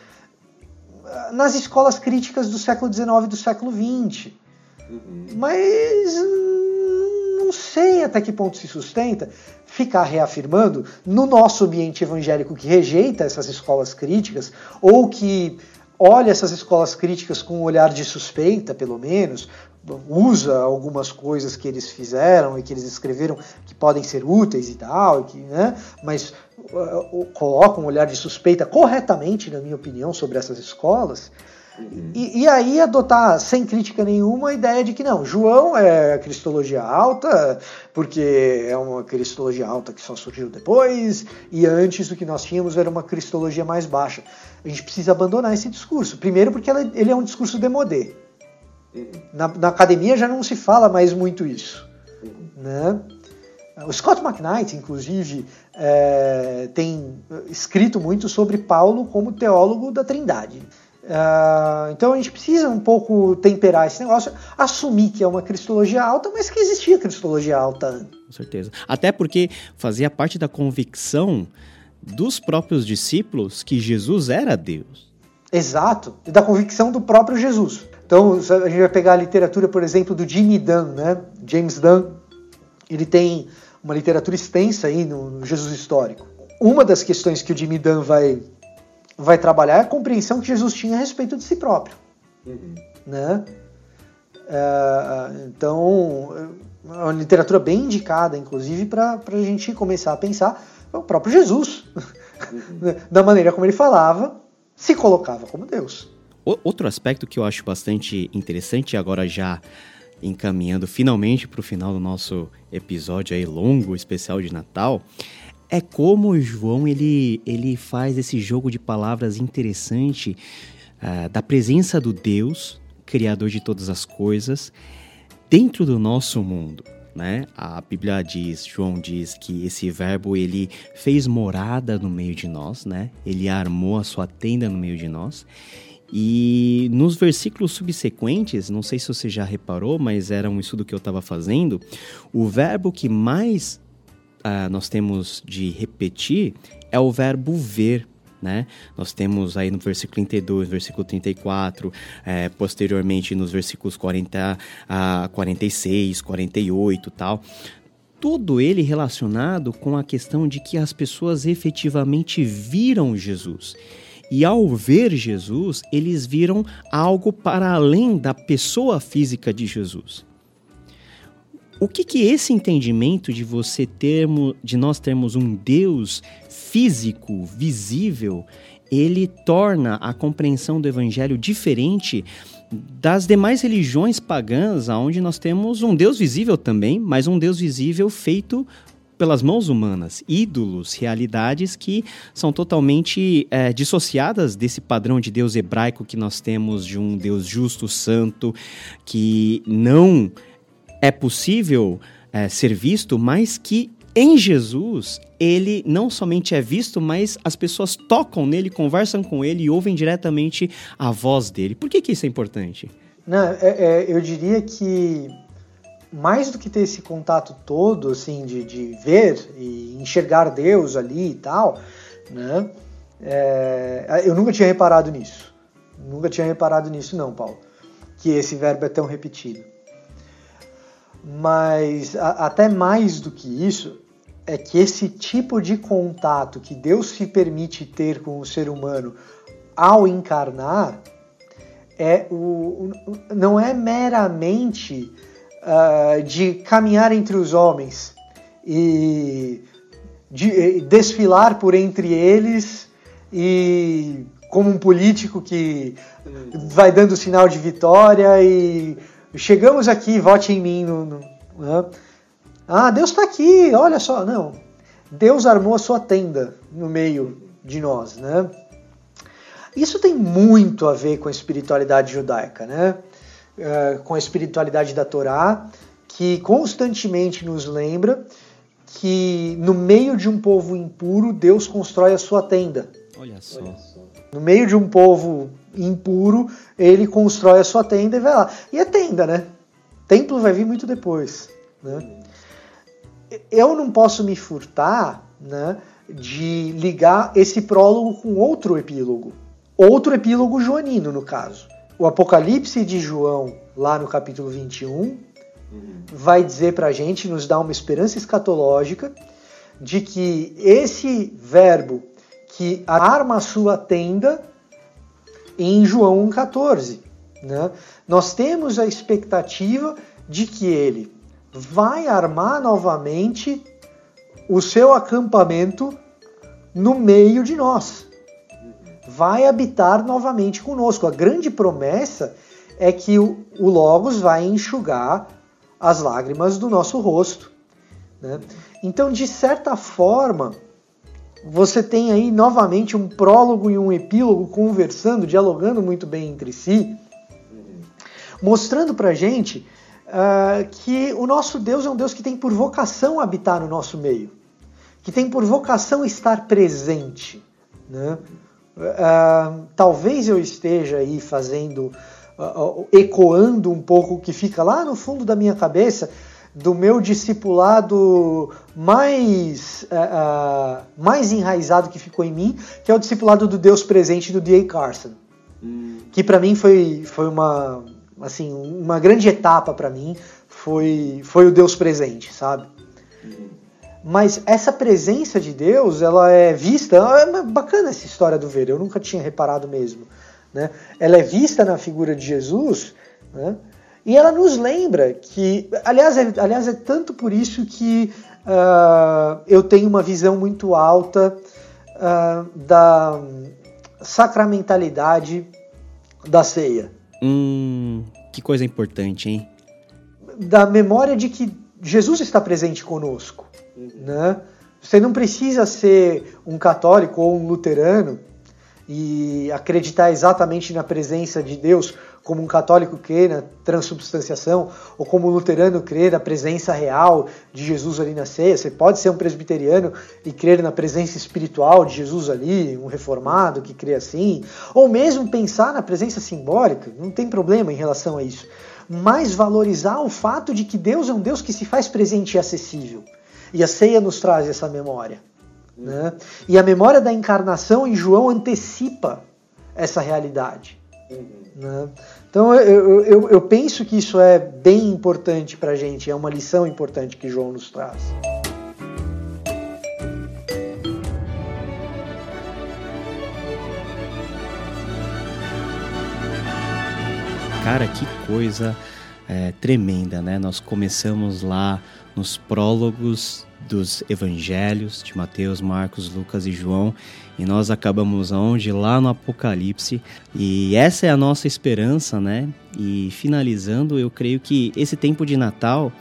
ah, nas escolas críticas do século XIX e do século XX. Uhum. Mas não sei até que ponto se sustenta ficar reafirmando no nosso ambiente evangélico que rejeita essas escolas críticas ou que olha essas escolas críticas com um olhar de suspeita, pelo menos, usa algumas coisas que eles fizeram e que eles escreveram que podem ser úteis e tal, que, né, mas uh, coloca um olhar de suspeita corretamente, na minha opinião, sobre essas escolas. E, e, aí adotar sem crítica nenhuma a ideia de que não, João é cristologia alta, porque é uma cristologia alta que só surgiu depois, e antes o que nós tínhamos era uma cristologia mais baixa. A gente precisa abandonar esse discurso. Primeiro porque ela, ele é um discurso demodé. Na, na, academia já não se fala mais muito isso. Né? O Scott McKnight, inclusive, é, tem escrito muito sobre Paulo como teólogo da Trindade. Uh, então a gente precisa um pouco temperar esse negócio, assumir que é uma cristologia alta, mas que existia cristologia alta antes. Com certeza. Até porque fazia parte da convicção dos próprios discípulos que Jesus era Deus. Exato, e da convicção do próprio Jesus. Então a gente vai pegar a literatura, por exemplo, do Jimmy Dunn, né? James Dunn. Ele tem uma literatura extensa aí no, Jesus histórico. Uma das questões que o Jimmy Dunn vai vai trabalhar é a compreensão que Jesus tinha a respeito de si próprio. Uhum. Né? É, então, é uma literatura bem indicada, inclusive, para a gente começar a pensar o próprio Jesus, uhum. da maneira como ele falava, se colocava como Deus. Outro aspecto que eu acho bastante interessante, agora já encaminhando finalmente para o final do nosso episódio aí longo, especial de Natal, é como o João ele, ele faz esse jogo de palavras interessante uh, da presença do Deus, Criador de todas as coisas, dentro do nosso mundo. né? A Bíblia diz, João diz que esse verbo ele fez morada no meio de nós, né? Ele armou a sua tenda no meio de nós. E nos versículos subsequentes, não sei se você já reparou, mas era um estudo que eu estava fazendo, o verbo que mais uh, nós temos de repetir é o verbo ver. Né? Nós temos aí no versículo 32, versículo 34, é, posteriormente nos versículos 40 a 46, 48 tal. Tudo ele relacionado com a questão de que as pessoas efetivamente viram Jesus. E ao ver Jesus, eles viram algo para além da pessoa física de Jesus. O que, que esse entendimento de você termo, de nós termos um Deus físico, visível, ele torna a compreensão do evangelho diferente das demais religiões pagãs, onde nós temos um Deus visível também, mas um Deus visível feito pelas mãos humanas, ídolos, realidades que são totalmente é, dissociadas desse padrão de Deus hebraico que nós temos de um Deus justo, santo, que não é possível é, ser visto, mas que em Jesus ele não somente é visto, mas as pessoas tocam nele, conversam com ele e ouvem diretamente a voz dele. Por que, que isso é importante? Não, é, é, eu diria que mais do que ter esse contato todo, assim, de, de ver e enxergar Deus ali e tal, né? É, eu nunca tinha reparado nisso. Nunca tinha reparado nisso, não, Paulo. Que esse verbo é tão repetido. Mas a, até mais do que isso, é que esse tipo de contato que Deus se permite ter com o ser humano ao encarnar é o, não é meramente uh, de caminhar entre os homens e de, desfilar por entre eles e como um político que vai dando sinal de vitória e chegamos aqui, vote em mim. No, no, né? Ah, Deus está aqui, olha só. Não, Deus armou a sua tenda no meio de nós, né? Isso tem muito a ver com a espiritualidade judaica, né? Uh, com a espiritualidade da Torá, que constantemente nos lembra que no meio de um povo impuro, Deus constrói a sua tenda. Olha só. No meio de um povo impuro, ele constrói a sua tenda e vai lá. E é tenda, né? Templo vai vir muito depois. Né? Eu não posso me furtar né, de ligar esse prólogo com outro epílogo. Outro epílogo joanino, no caso. O Apocalipse de João, lá no capítulo 21, vai dizer pra gente, nos dá uma esperança escatológica de que esse verbo que arma a sua tenda em João 1,14. Né? Nós temos a expectativa de que ele vai armar novamente o seu acampamento no meio de nós. Vai habitar novamente conosco. A grande promessa é que o, Logos vai enxugar as lágrimas do nosso rosto. Né? Então, de certa forma, você tem aí novamente um prólogo e um epílogo conversando, dialogando muito bem entre si, mostrando pra gente uh, que o nosso Deus é um Deus que tem por vocação habitar no nosso meio, que tem por vocação estar presente. Né? Uh, talvez eu esteja aí fazendo, uh, ecoando um pouco o que fica lá no fundo da minha cabeça, do meu discipulado mais, uh, mais enraizado que ficou em mim, que é o discipulado do Deus presente do D.A. Carson. Hum. Que para mim foi, foi uma, assim, uma grande etapa para mim, foi, foi o Deus presente, sabe? Hum. Mas essa presença de Deus, ela é vista, é bacana essa história do ver, eu nunca tinha reparado mesmo. Né? Ela é vista na figura de Jesus, né? E ela nos lembra que, aliás, é, aliás, é tanto por isso que uh, eu tenho uma visão muito alta uh, da sacramentalidade da ceia. Hum, que coisa importante, hein? Da memória de que Jesus está presente conosco. Né? Você não precisa ser um católico ou um luterano e acreditar exatamente na presença de Deus, como um católico crê na transubstanciação, ou como um luterano crê na presença real de Jesus ali na ceia. Você pode ser um presbiteriano e crer na presença espiritual de Jesus ali, um reformado que crê assim, ou mesmo pensar na presença simbólica, não tem problema em relação a isso. Mas valorizar o fato de que Deus é um Deus que se faz presente e acessível. E a ceia nos traz essa memória. Né? E a memória da encarnação em João antecipa essa realidade. Né? Então eu, eu, eu penso que isso é bem importante para a gente, é uma lição importante que João nos traz. Cara, que coisa é, tremenda, né? Nós começamos lá nos prólogos dos evangelhos de Mateus, Marcos, Lucas e João, e nós acabamos onde? Lá no Apocalipse. E essa é a nossa esperança, né? E finalizando, eu creio que esse tempo de Natal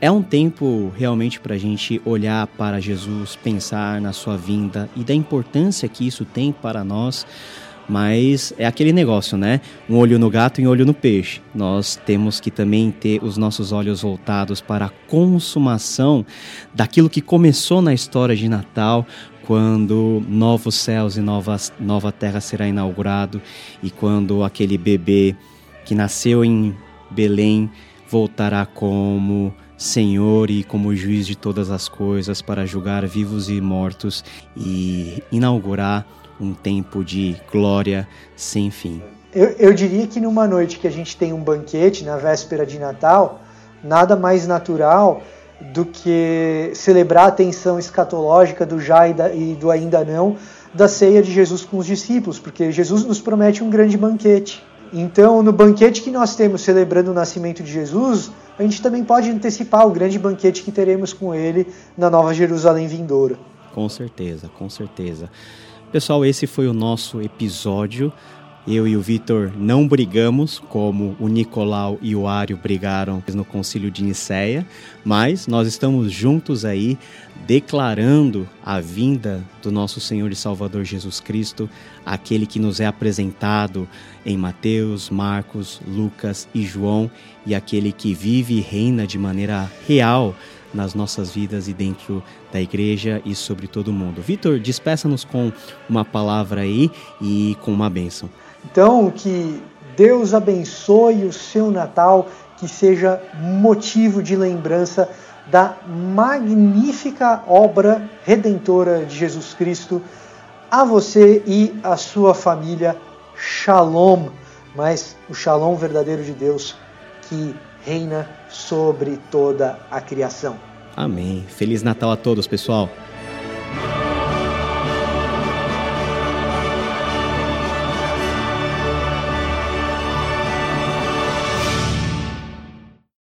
é um tempo realmente para a gente olhar para Jesus, pensar na sua vinda e da importância que isso tem para nós mas é aquele negócio, né? Um olho no gato e um olho no peixe. Nós temos que também ter os nossos olhos voltados para a consumação daquilo que começou na história de Natal, quando novos céus e novas, nova terra será inaugurado e quando aquele bebê que nasceu em Belém voltará como Senhor e como juiz de todas as coisas para julgar vivos e mortos e inaugurar um tempo de glória sem fim. Eu, eu, diria que numa noite que a gente tem um banquete na véspera de Natal, nada mais natural do que celebrar a tensão escatológica do já e, da, e do ainda não da ceia de Jesus com os discípulos, porque Jesus nos promete um grande banquete. Então, no banquete que nós temos celebrando o nascimento de Jesus, a gente também pode antecipar o grande banquete que teremos com ele na Nova Jerusalém vindoura. Com certeza, com certeza. Pessoal, esse foi o nosso episódio. Eu e o Vitor não brigamos como o Nicolau e o Ário brigaram no Concílio de Nicéia, mas nós estamos juntos aí declarando a vinda do nosso Senhor e Salvador Jesus Cristo, aquele que nos é apresentado em Mateus, Marcos, Lucas e João, e aquele que vive e reina de maneira real nas nossas vidas e dentro da igreja e sobre todo mundo. Vitor, despeça-nos com uma palavra aí e com uma bênção. Então, que Deus abençoe o seu Natal, que seja motivo de lembrança da magnífica obra redentora de Jesus Cristo a você e a sua família. Shalom, mas o shalom verdadeiro de Deus que reina sobre toda a criação. Amém. Feliz Natal a todos, pessoal.